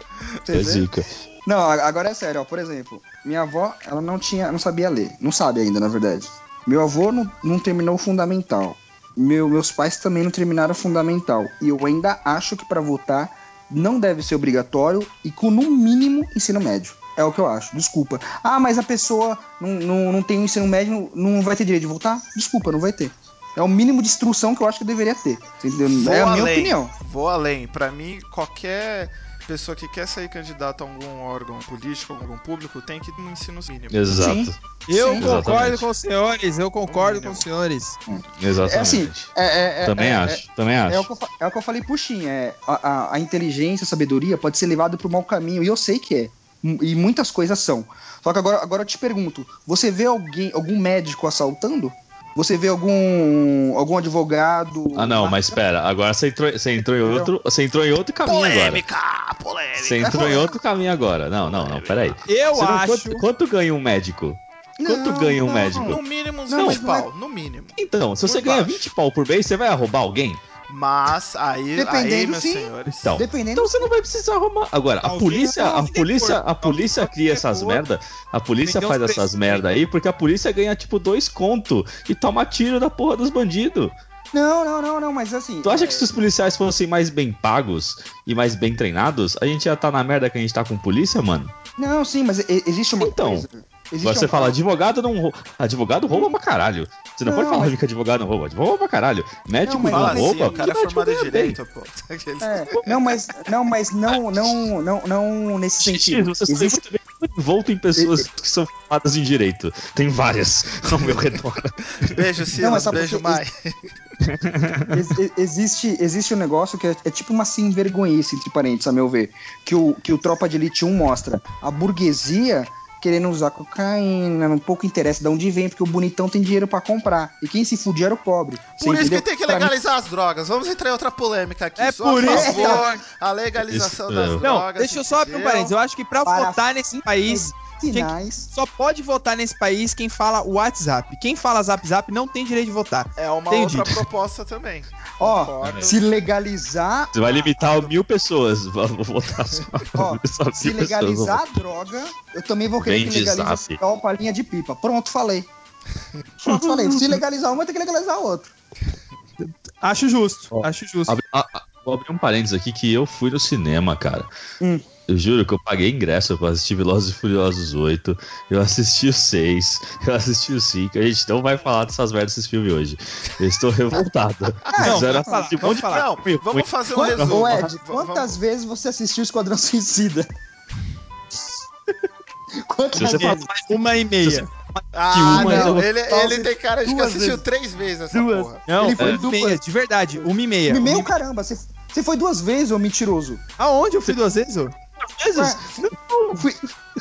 você É vê? zica. Não, agora é sério, ó. Por exemplo, minha avó, ela não tinha, não sabia ler. Não sabe ainda, na verdade. Meu avô não, não terminou o fundamental. Meu- meus pais também não terminaram fundamental. E eu ainda acho que pra votar não deve ser obrigatório e com no mínimo ensino médio. É o que eu acho. Desculpa. Ah, mas a pessoa não, não, não tem o ensino médio, não vai ter direito de votar? Desculpa, não vai ter. É o mínimo de instrução que eu acho que deveria ter. Entendeu? Vou é a minha além. opinião. Vou além. Pra mim, qualquer pessoa que quer sair candidato a algum órgão político, algum público, tem que ter um ensino mínimo. Exato. Sim. Eu Sim. concordo Exatamente. com os senhores, eu concordo com os senhores. Exatamente. É assim, é, é- é- também é- acho, também acho. É o, que eu, fa- é o que eu falei Shin, é, a, a- a inteligência, a sabedoria pode ser levada pro mau caminho, e eu sei que é. E muitas coisas são. Só que agora, agora eu te pergunto: você vê alguém, algum médico assaltando? Você vê algum, algum advogado. Ah, não, mas espera, agora você entrou, você entrou em outro, você entrou em outro caminho agora. Polêmica! Polêmica! Você entrou em outro caminho agora. Não, não, não, peraí. Eu Você não- acho. quanto, quanto ganha um médico? Quanto Não, ganha um não, médico? No mínimo uns Não, 20 mas não é- pau, no mínimo. Então, se você ganha baixo. 20 pau por mês, você vai roubar alguém? Mas aí, aí Dependendo, meus sim. senhores. Então, Dependendo. então você não vai precisar arrumar. Agora, a polícia, a polícia, a polícia cria essas merda. A polícia faz essas merda aí porque a polícia ganha tipo dois conto e toma tiro da porra dos bandidos. Não, não, não, não, mas assim. Tu acha é, que se os policiais fossem mais bem pagos e mais bem treinados, a gente ia estar na merda que a gente tá com polícia, mano? Não, sim, mas existe uma Então, coisa. Existe você uma- fala, advogado não rouba. Advogado rouba pra caralho. Você não, Não, pode falar mas- que advogado não rouba. Advogado rouba pra caralho. Médico Não, mas- não, Fala assim, rouba. o cara é formado em direito, pô. É, não, mas não, mas não, não, não, não nesse sentido. você sabe Existe, muito bem que eu tô envolto em pessoas que são formadas em direito. Tem várias ao meu redor. Beijo, Silas. beijo? Mai. ex- ex- existe, existe um negócio que é, é tipo uma sem vergonhice, entre parênteses, a meu ver. Que o, que o Tropa de Elite 1 mostra. A burguesia querendo usar cocaína, não pouco interessa de onde vem, porque o bonitão tem dinheiro pra comprar. E quem se fudia era o pobre. Por isso que entendeu? tem que Pra mim- legalizar as drogas. Vamos entrar em outra polêmica aqui. É Sou por a isso- favor a legalização Isso das. Não, drogas. deixa eu só abrir um parênteses. Eu acho que pra Para- votar nesse país, Sinais. só pode votar nesse país quem fala WhatsApp. Quem fala Zap Zap não tem direito de votar. É uma Entendi. outra proposta também. Ó, Concordo. se legalizar. Você vai limitar a mil pessoas. Vou votar só, Ó, só Se pessoas. legalizar a droga, eu também vou que legalize zap. a palhinha de pipa. Pronto, falei. Pronto, falei. Se legalizar uma, tem que legalizar a outra. Acho justo, Ó, acho justo. Abre- a- a- Vou abrir um parênteses aqui que eu fui no cinema, cara. Hum. Eu juro que eu paguei ingresso pra assistir Velozes e Furiosos 8. Eu assisti o 6. Eu assisti o 5. A gente não vai falar dessas merdas desses filmes hoje. Eu estou revoltado. não, Fizeram vamos falar, vamos falar. Não, filme vamos fazer um resumo. Ô, Ed, quantas vamos- vezes você assistiu Esquadrão Suicida? Quantas Se você vezes? Uma e meia. Ah, uma, não. Ele, ele tem cara de que duas assistiu vezes. três vezes essa Duas. porra. Não, Ele foi uma e dupla. meia, de verdade. Uma e meia. Uma e- caramba, você, você foi duas vezes, ô mentiroso. Aonde eu fui duas vezes? ô? Ué, fui-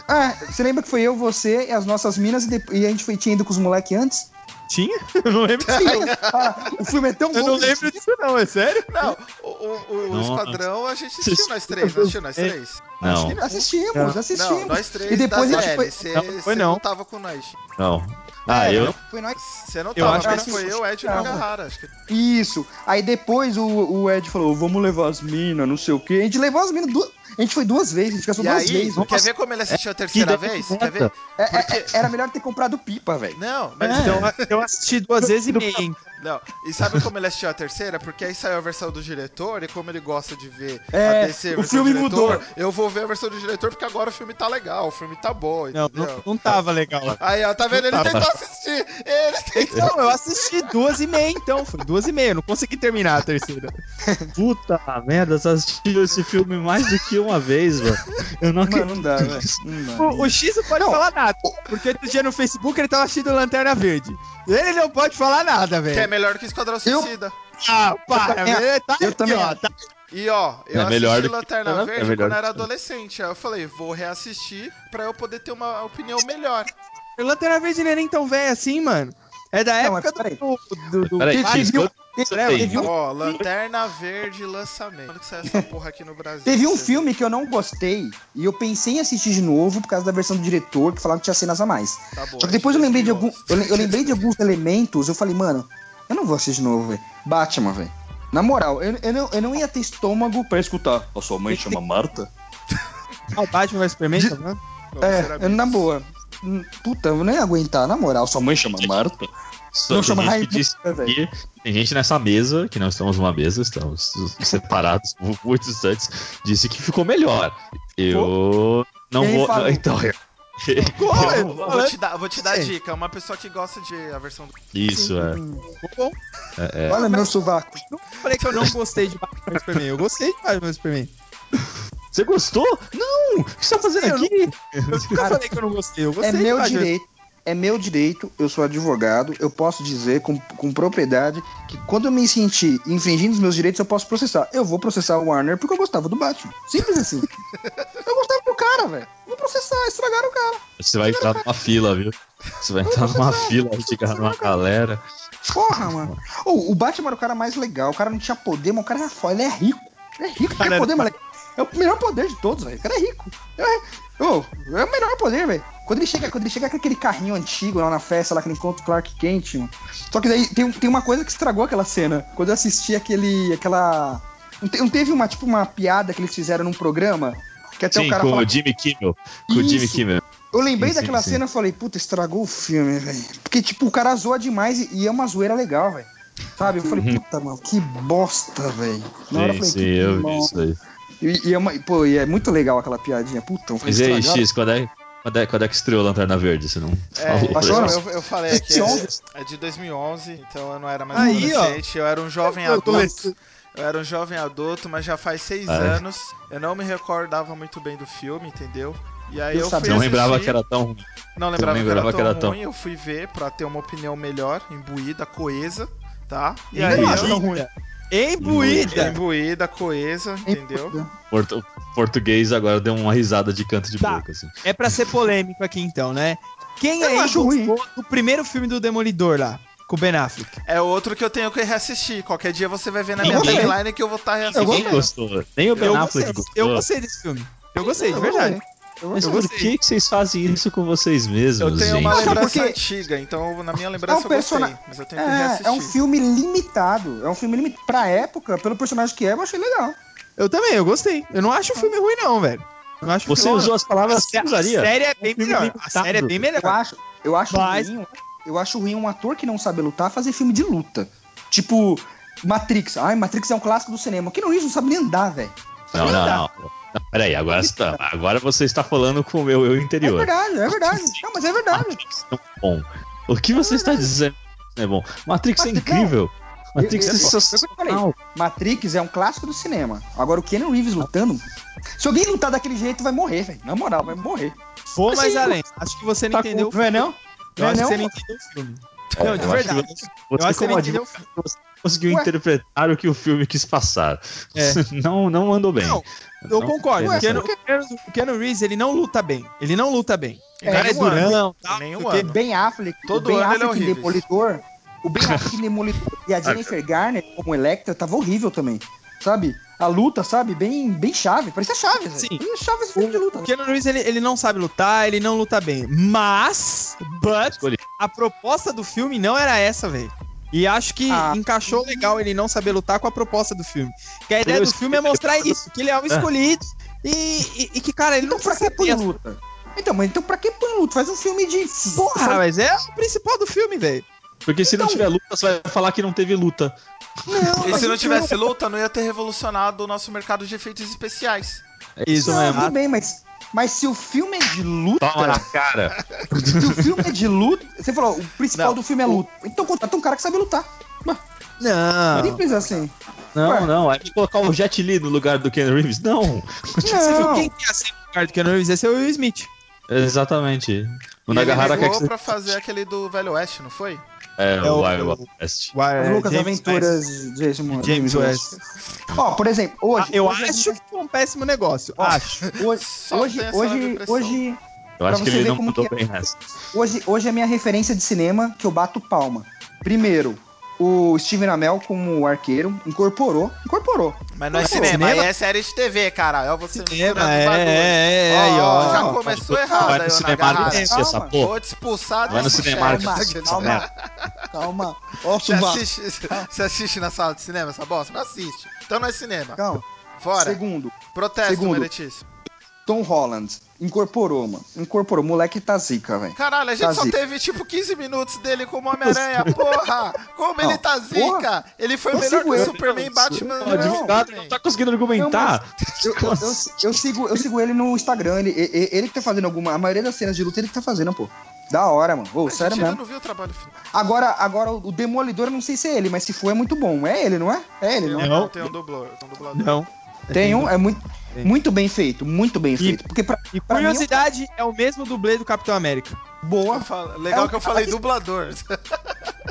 Ah, você lembra que foi eu, você e as nossas minas e, depois- e a gente foi, tinha ido com os moleques antes? Tinha? Eu não lembro disso. Ah, o filme é tão Eu bom. não lembro disso, não, é sério? Não, o, o, o. Esquadrão a gente assistiu nós três, não assistiu nós É. três? Não, Assistimos, assistimos. Não, nós três E depois a gente foi- Não, foi você não. não tava com nós. não. Ah, É, eu. Foi nós. Você não Eu tava, acho mas que- foi eu, Ed e Não. Nagahara. Acho que Isso. Aí depois o, o Ed falou: vamos levar as minas, não sei o quê. A gente levou as minas duas. A gente foi duas vezes, a gente gastou E duas aí, vezes. quer Nossa, ver como ele assistiu a terceira Que vez? Quer ver? é- é- porque- Era melhor ter comprado pipa, velho. Não, mas Então eu assisti duas vezes e meia. hein? Não, e sabe como ele assistiu a terceira? Porque aí saiu a versão do diretor, e como ele gosta de ver É, a DC o versão filme do diretor, mudou. eu vou ver a versão do diretor porque agora o filme tá legal, o filme tá bom, Não, não, não tava legal. Aí, ó, tá vendo? Ele tentou assistir! Ele tentou. Então, eu assisti duas e meia, então. Foi duas e meia, eu não consegui terminar a terceira. Puta merda, você assistiu esse filme mais do que uma vez, mano. Eu não Mano, não dá, velho. Dá. O, o X não pode Não. falar nada. Porque outro dia no Facebook ele tava assistindo Lanterna Verde. Ele não pode falar nada, Que é velho. melhor que Esquadrão Eu- Suicida. Ah, para, velho. Tá eu também ó. Tá E ó, eu É assisti do que- Lanterna é Verde melhor quando do era que- adolescente. Aí eu falei, vou reassistir pra eu poder ter uma opinião melhor. O Lanterna Verde não é nem tão velho assim, mano. É da Não, mas época peraí. do. do, do, Peraí, viu? quanto você Teve um- Ó, Lanterna Verde lançamento. Quando que saiu essa porra aqui no Brasil? Teve um filme que eu não gostei e eu pensei em assistir de novo por causa da versão do diretor que falava que tinha cenas a mais. Tá bom, Só que depois eu lembrei de, algum, 2011. eu, eu lembrei de alguns elementos, eu falei, mano, eu não vou assistir de novo, velho. Batman, velho. Na moral, eu, eu, não, eu não ia ter estômago pra escutar. A sua mãe chama Marta? Ah, o Batman vai Superman, tá? Não, É, eu- na boa. Puta, eu nem ia aguentar, na moral. Sua mãe chama Marta? Só Não tem chama Raimundo, que tem gente nessa mesa, que não estamos numa mesa, estamos separados, muito distantes, disse que ficou melhor. Eu não Quem vou. falou? Então, Ó, eu vou, vou te dar, vou te dar Sim. dica. Uma pessoa que gosta de a versão do. isso é. Ficou bom. Olha meu sovaco. Não falei que eu não gostei de Batman Superman. Eu gostei de Batman Superman. Você gostou? Não! O que você tá fazendo Eu não- aqui? Eu nunca Cara, falei que eu não gostei. Eu gostei É meu direito. É meu direito, eu sou advogado, eu posso dizer com, com propriedade que quando eu me sentir infringindo os meus direitos, eu posso processar. Eu vou processar o Warner porque eu gostava do Batman. Simples assim. eu gostava do cara, velho. Vou processar, estragaram o cara. Você vai entrar numa fila, viu? Você vai entrar numa fila, chegar numa galera. Porra, mano. Ô, o Batman era o cara mais legal. O cara não tinha poder, mas o cara era foda. Ele é rico. Ele é rico, tem poder, mas é o melhor poder de todos, velho. O cara é rico. É, ô, é o melhor poder, velho. Quando ele chega, quando ele chega com aquele carrinho antigo lá na festa, lá que ele encontra o Clark Kent, mano. Só que daí tem, tem uma coisa que estragou aquela cena. Quando eu assisti aquele. aquela. Não, te- não teve uma, tipo, uma piada que eles fizeram num programa? Que até Sim, o cara com fala. o Jimmy Kimmel. Com o Jimmy Isso. Kimmel. Eu lembrei Sim, daquela sim. cena e falei, puta, estragou o filme, velho. Porque, tipo, o cara zoa demais e, e é uma zoeira legal, velho. Sabe? Eu falei, puta, mano, que bosta, velho. Na hora eu Uhum. Falei, sim, que eu vi isso aí. E, e é uma, pô, e é muito legal aquela piadinha. Puta, falei, Mas e aí. X, quando é, quando, é, quando é que estreou Lanterna Verde? Você não É, falou? Eu, não? eu, eu falei aqui, 2011. é, é de 2011, então eu não era mais Aí, ó. adolescente, eu era um jovem Eu adulto. Eu era um jovem adulto, mas já faz seis Ah, é? anos. Eu não me recordava muito bem do filme, entendeu? E aí Eu eu, fui Não lembrava que era tão ruim. Não lembrava, não que, era lembrava que era tão tão- ruim. Eu fui ver pra ter uma opinião melhor, imbuída, coesa, tá? E Ainda aí não eu... tão ruim. Embuída. Imbuída, coesa, entendeu? Portu- português agora deu uma risada de canto de Tá. boca, assim. É pra ser polêmico aqui então, né? Quem Eu aí acho ruim. gostou do primeiro filme do Demolidor lá? Com o Ben Affleck. É outro que eu tenho que reassistir. Qualquer dia você vai ver na minha timeline que eu vou estar Eu reassistindo. Quem gostou? Nem o Ben Eu Affleck gostei, gostou. eu gostei desse filme. Eu gostei, de Eu verdade. Eu Mas eu por que, que vocês fazem isso com vocês mesmos, Eu tenho gente? uma lembrança quê? antiga, então na minha lembrança É um eu gostei, mas eu tenho que É, reassistir. é um filme limitado. É um filme limitado. Pra época, pelo personagem que é, eu achei legal. Eu também, eu gostei. Eu não acho o filme ruim, não, velho. Não acho Você filme- usou as palavras que usaria. a série é Um bem filme melhor. A série é bem Eu melhor. acho, eu acho Mas- ruim. Eu acho ruim um ator que não sabe lutar fazer filme de luta. Tipo, Matrix. Ai, Matrix é um clássico do cinema. Que não isso, não sabe nem andar, velho. Não, não, não. Não, Peraí, agora, você tá- agora você está falando com o meu eu É interior. verdade, é verdade. Não, mas é verdade. Matrix não é bom. O que você está dizendo não é bom? Matrix é Matrix- incrível. Matrix Eu- é eu- falei, sensacional. Matrix é um clássico do cinema. Agora o Keanu Reeves lutando. Se alguém lutar daquele jeito, vai morrer, velho. Na moral, vai morrer. Vou mais Assim, além. Acho que você não Tá entendeu. com- Não é não? Eu Não é acho que não? você não entendeu o filme. É, não, de verdade. que Eu Você, acho que você não entendeu o filme. você conseguiu Ué. interpretar o que o filme quis passar. É. Não, não mandou bem. Não, Eu Não concordo. O Keanu, o Keanu- Reeves, ele não luta bem. Ele não luta bem. Em O cara é nenhum ano. durão, Em nenhum o ano. Ben Affleck, Todo o Ben ano ele é Affleck em horrível. Demolidor, o Ben Affleck em Demolidor e a Jennifer Garner como Electra tava horrível também, sabe? A luta, sabe? Bem, bem chave, parecia chave, velho. Sim. Chave esse filme de luta. O Keanu Reeves, ele, ele não sabe lutar, ele não luta bem. Mas, but, Escolhi. a proposta do filme não era essa, velho. E acho que Ah. encaixou legal ele não saber lutar com a proposta do filme. Que a ideia do filme é mostrar isso, que ele é um escolhido e, e- e que, cara, ele Então não pra precisa que põe luta? Então, mas então pra que põe luta? Faz um filme de... Porra, mas é o principal do filme, velho. Porque se não Então- tiver luta, você vai falar que não teve luta. Não, E se não tivesse luta, não ia ter revolucionado o nosso mercado de efeitos especiais. É Isso Não, mesmo. tudo bem, mas, mas se o filme é de luta... Toma na cara. se o filme é de luta... Você falou, o principal Não. do filme é luta. Então contrata um cara que sabe lutar. Não. Simples assim. Não, Ué. não. Aí colocar o Jet Li no lugar do Ken Reeves. Não. Você viu Não. quem que ia ser o cara do Keanu Reeves? Ia ser o Will Smith. Exatamente. O Nagahara quer que pra fazer aquele do Velho Oeste, não foi? É, É o Wild West. Ué, Lucas James Aventuras West. de James, James West. Ó, por exemplo, hoje... Ah, eu hoje acho que foi um péssimo negócio. Ó, Acho. Hoje, hoje, hoje, hoje, Eu acho que ele não mudou é. bem nessa. hoje, hoje é a minha referência de cinema que eu bato palma. Primeiro, o Steven Amell como arqueiro incorporou, incorporou. Mas não é cinema, cinema? é série de TV, cara. É você Cinema, misturando é, é, é, Ó, aí, ó. Já começou errado Vai aí, no Cinemark essa Calma. porra. Vou te expulsar Vai no Cinemark calma. Calma. Ó, Você assiste, você assiste na sala de cinema essa bosta? Não assiste. Então não é cinema. Calma. Fora. Segundo, Protesto, Segundo. Meretício. Tom Holland. Incorporou, mano. Incorporou. Moleque tá zica, velho. Caralho, a gente Tá só zica. teve tipo 15 minutos dele como Homem-Aranha, porra! Como ele Não, tá zica! porra. Ele foi Eu melhor que o ele. Superman e Batman. O não, advogado também. não tá conseguindo argumentar. Eu, eu, eu, eu sigo, eu sigo ele no Instagram. Ele, ele, ele que tá fazendo alguma. A maioria das cenas de luta ele que tá fazendo, pô. Da hora, mano. Ô, A sério mesmo. não viu o trabalho final. Agora, agora, o Demolidor, eu não sei se é ele, mas se for, é muito bom. É ele, não é? É ele, não é? Não. tem um dublador. Tem um dublador. Não. Tem um, é muito, Muito bem feito. Muito bem feito. Porque pra, E pra mim, curiosidade, é o mesmo dublê do Capitão América. boa. Eu falo- Legal É que eu falei cara- dublador.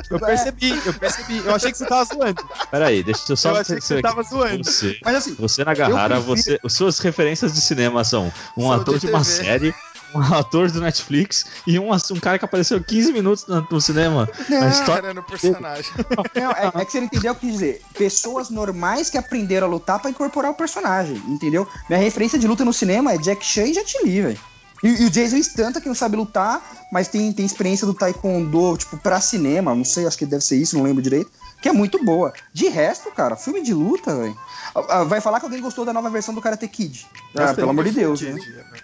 Eu percebi, eu percebi. Eu achei que você tava zoando. Peraí, deixa eu só Eu achei que você aqui. tava zoando. Você, Mas assim, você na Garrara, Eu prefiro- você, as suas referências de cinema são um São ator de de, uma série, um ator do Netflix e um, um cara que apareceu 15 minutos no, no cinema. Não, na história. No personagem. Não, é, é que você não entendeu o que dizer. Pessoas normais que aprenderam a lutar pra incorporar o personagem, entendeu? Minha referência de luta no cinema é Jack Chan e Jet Li, velho. E, e o Jason Stanta, que não sabe lutar, mas tem, tem experiência do Taekwondo, tipo, pra cinema, não sei, acho que deve ser isso, não lembro direito, que é muito boa. De resto, cara, filme de luta, velho. Ah, ah, Vai falar que alguém gostou da nova versão do Karate Kid. Ah, pelo amor de Deus, né?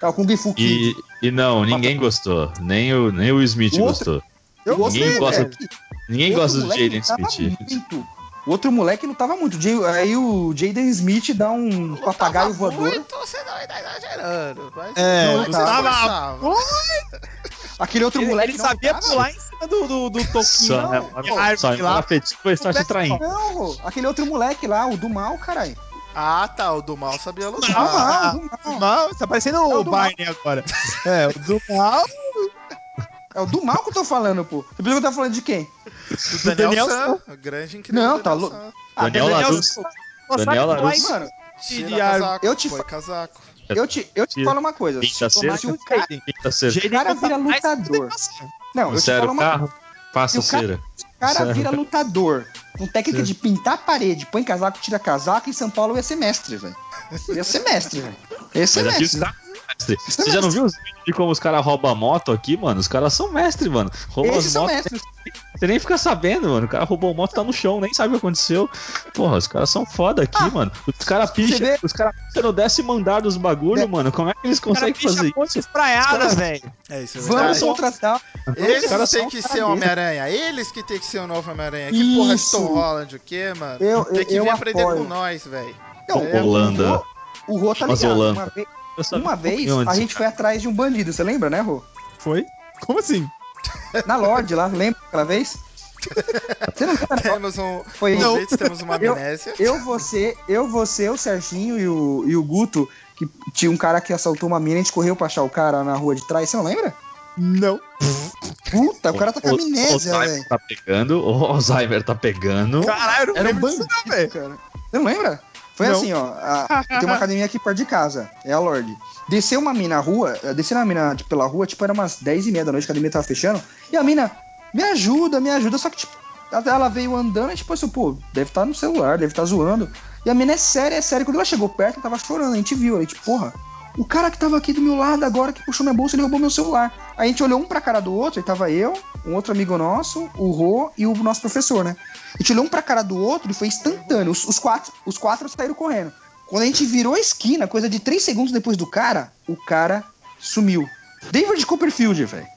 É o Kung Fu Kid. E, e não, ninguém gostou. Nem o, nem o Smith O outro- gostou. Eu ninguém gostei, gosta- velho. Ninguém Outro gosta do Jaden Smith. Muito. O outro moleque lutava muito. Aí o Jaden Smith dá um papagaio voador. Muito, você não tá exagerando. Mas É, não não tava- esforçava. Aquele outro Ele, moleque ele não sabia lutava. pular em cima do, do, do toquinho. Só, não, né, de só lá. afetivo foi estar te traindo. Não, aquele outro moleque lá, o do mal, caralho. Ah, tá. O do mal sabia lutar. Ah, Ah, do mal. Do mal, tá parecendo É o o Barney agora. É, o do mal. É o do mal que eu tô falando, pô. Você pensou que eu tava falando de quem? O Daniel, Daniel San. O grande incrível Não, tá Daniel lou- San. Ah, Daniel Daniel- Larus. Daniel Larus. Mano, casaco. Eu te Foi casaco. eu te, eu te falo uma coisa. Quinta Se sexta. se o cara. Jaden cara vira lutador. Não, eu te falo uma carro, faça E o cara-. O vira lutador. Com técnica de pintar a parede, põe casaco, tira casaco, em São Paulo ia ser mestre, velho. Ia ser mestre, velho. Ia ser mestre. Mestre. Você já não viu os vídeos de como os caras roubam a moto aqui, mano? Os caras são mestre, mano. Roubam Esses as são motos. mestres. Você nem fica sabendo, mano. O cara roubou a moto, tá no chão, nem sabe o que aconteceu. Porra, os caras são foda aqui, Ah, mano. Os caras picham, vê- os caras picham no décimo andar dos bagulho, É. mano. Como é que eles conseguem fazer isso? espraiada, Os caras- velho. É isso, é Vamos contratar. Eles caras têm que ser. Homem-Aranha. Eles que tem que ser o novo Homem-Aranha. Que porra. Tom Holland, o quê, mano? Eu- tem que eu vir aprender apoio. com nós, velho. Ô, Holanda. O Rô tá Mas ligado. Holanda. Uma vez, Eu uma um vez a gente foi atrás de um bandido, você lembra, né, Rô? Foi? Como assim? Na Lorde lá, lembra aquela vez? Você não lembra? né? Temos um. Foi Não. temos uma Eu- amnésia. eu, você, eu, você, o Serginho e o, e o Guto, que tinha um cara que assaltou uma mina, a gente correu pra achar o cara na rua de trás, você não lembra? Não. Puta, o cara tá com amnésia, Alzheimer velho. tá pegando, o Alzheimer tá pegando. Caralho, eu não Era um disso bandido, não, velho. Você não lembra? Foi Não. assim, ó. a- tem uma academia aqui perto de casa, é a Lorde. Desceu uma mina na rua, eh, desceu uma mina tipo, pela rua, tipo, era umas 10 e meia da noite, a academia tava fechando, e a mina, me ajuda, me ajuda, só que, tipo, ela- veio andando e, tipo, assim, pô, deve estar no celular, deve estar zoando. E a mina é séria, é séria. Quando ela chegou perto, ela tava chorando, a gente viu, a gente, porra, o cara que tava aqui do meu lado agora, que puxou minha bolsa, ele roubou meu celular. Aí a gente olhou um pra cara do outro, aí tava eu, um outro amigo nosso, o Rô e o nosso professor, né? A gente olhou um pra cara do outro e foi instantâneo. Os, os quatro, os quatro saíram correndo. Quando a gente virou a esquina, coisa de três segundos depois do cara, o cara sumiu. David Copperfield, velho.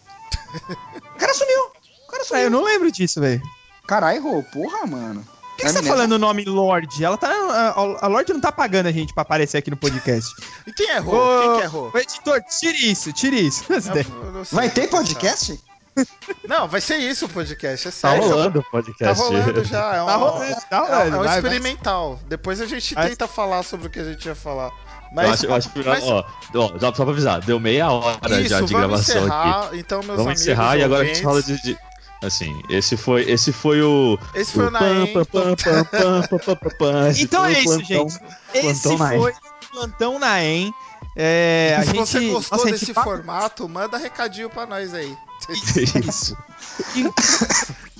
O cara sumiu. O cara Ah, sumiu. eu não lembro disso, velho. Caralho, Rô, porra, mano. Por que você tá falando o nome Lorde? Ela tá. A, a Lorde não tá pagando a gente pra aparecer aqui no podcast. E quem errou? Ô, Quem que errou? Ô, editor, tire isso, tire isso. Eu sei Vai o que ter podcast? Não, vai ser isso o podcast, é Tá sério. rolando o Tá podcast. rolando já. É um, Tá rolando, tá é, rolando. é um vai, vai. experimental. Depois a gente Vai. tenta falar sobre o que a gente ia falar. Eu Mas, acho, eu acho que, mas- ó, ó, só pra avisar, deu meia hora isso, já de gravação aqui. encerrar. Então, meus Vamos amigos encerrar e agora a gente fala ouvintes, de, de- Assim, esse foi, esse foi o. Esse foi o Naem. Então é o isso, gente. Esse Plantão Naem. foi o Plantão Naem. É, a Se gente, você gostou nossa, desse formato, manda recadinho pra nós aí. Isso.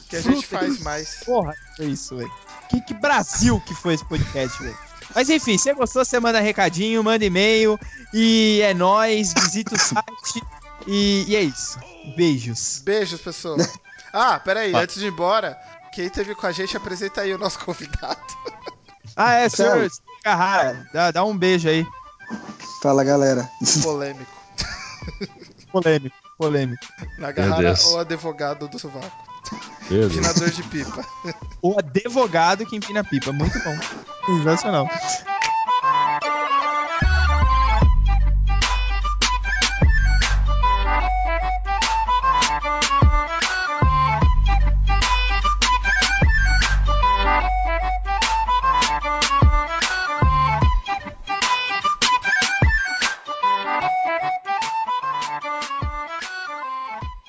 Que a gente faz mais. Porra, é isso, velho. Que, que Brasil que foi esse podcast, velho. Mas enfim, se você gostou, você manda recadinho, manda e-mail. E é nóis, visita o site. E, e é isso. Beijos. Beijos, pessoal. Ah, peraí, Vai. antes de ir embora, quem teve com a gente, apresenta aí o nosso convidado. Ah, é, senhor Sério? Carrara. Dá, dá um beijo aí. Fala, galera. Polêmico. Polêmico, polêmico. Nagahara ou advogado do sovaco. Empinador de pipa. O advogado que empina pipa. Muito bom. Sensacional.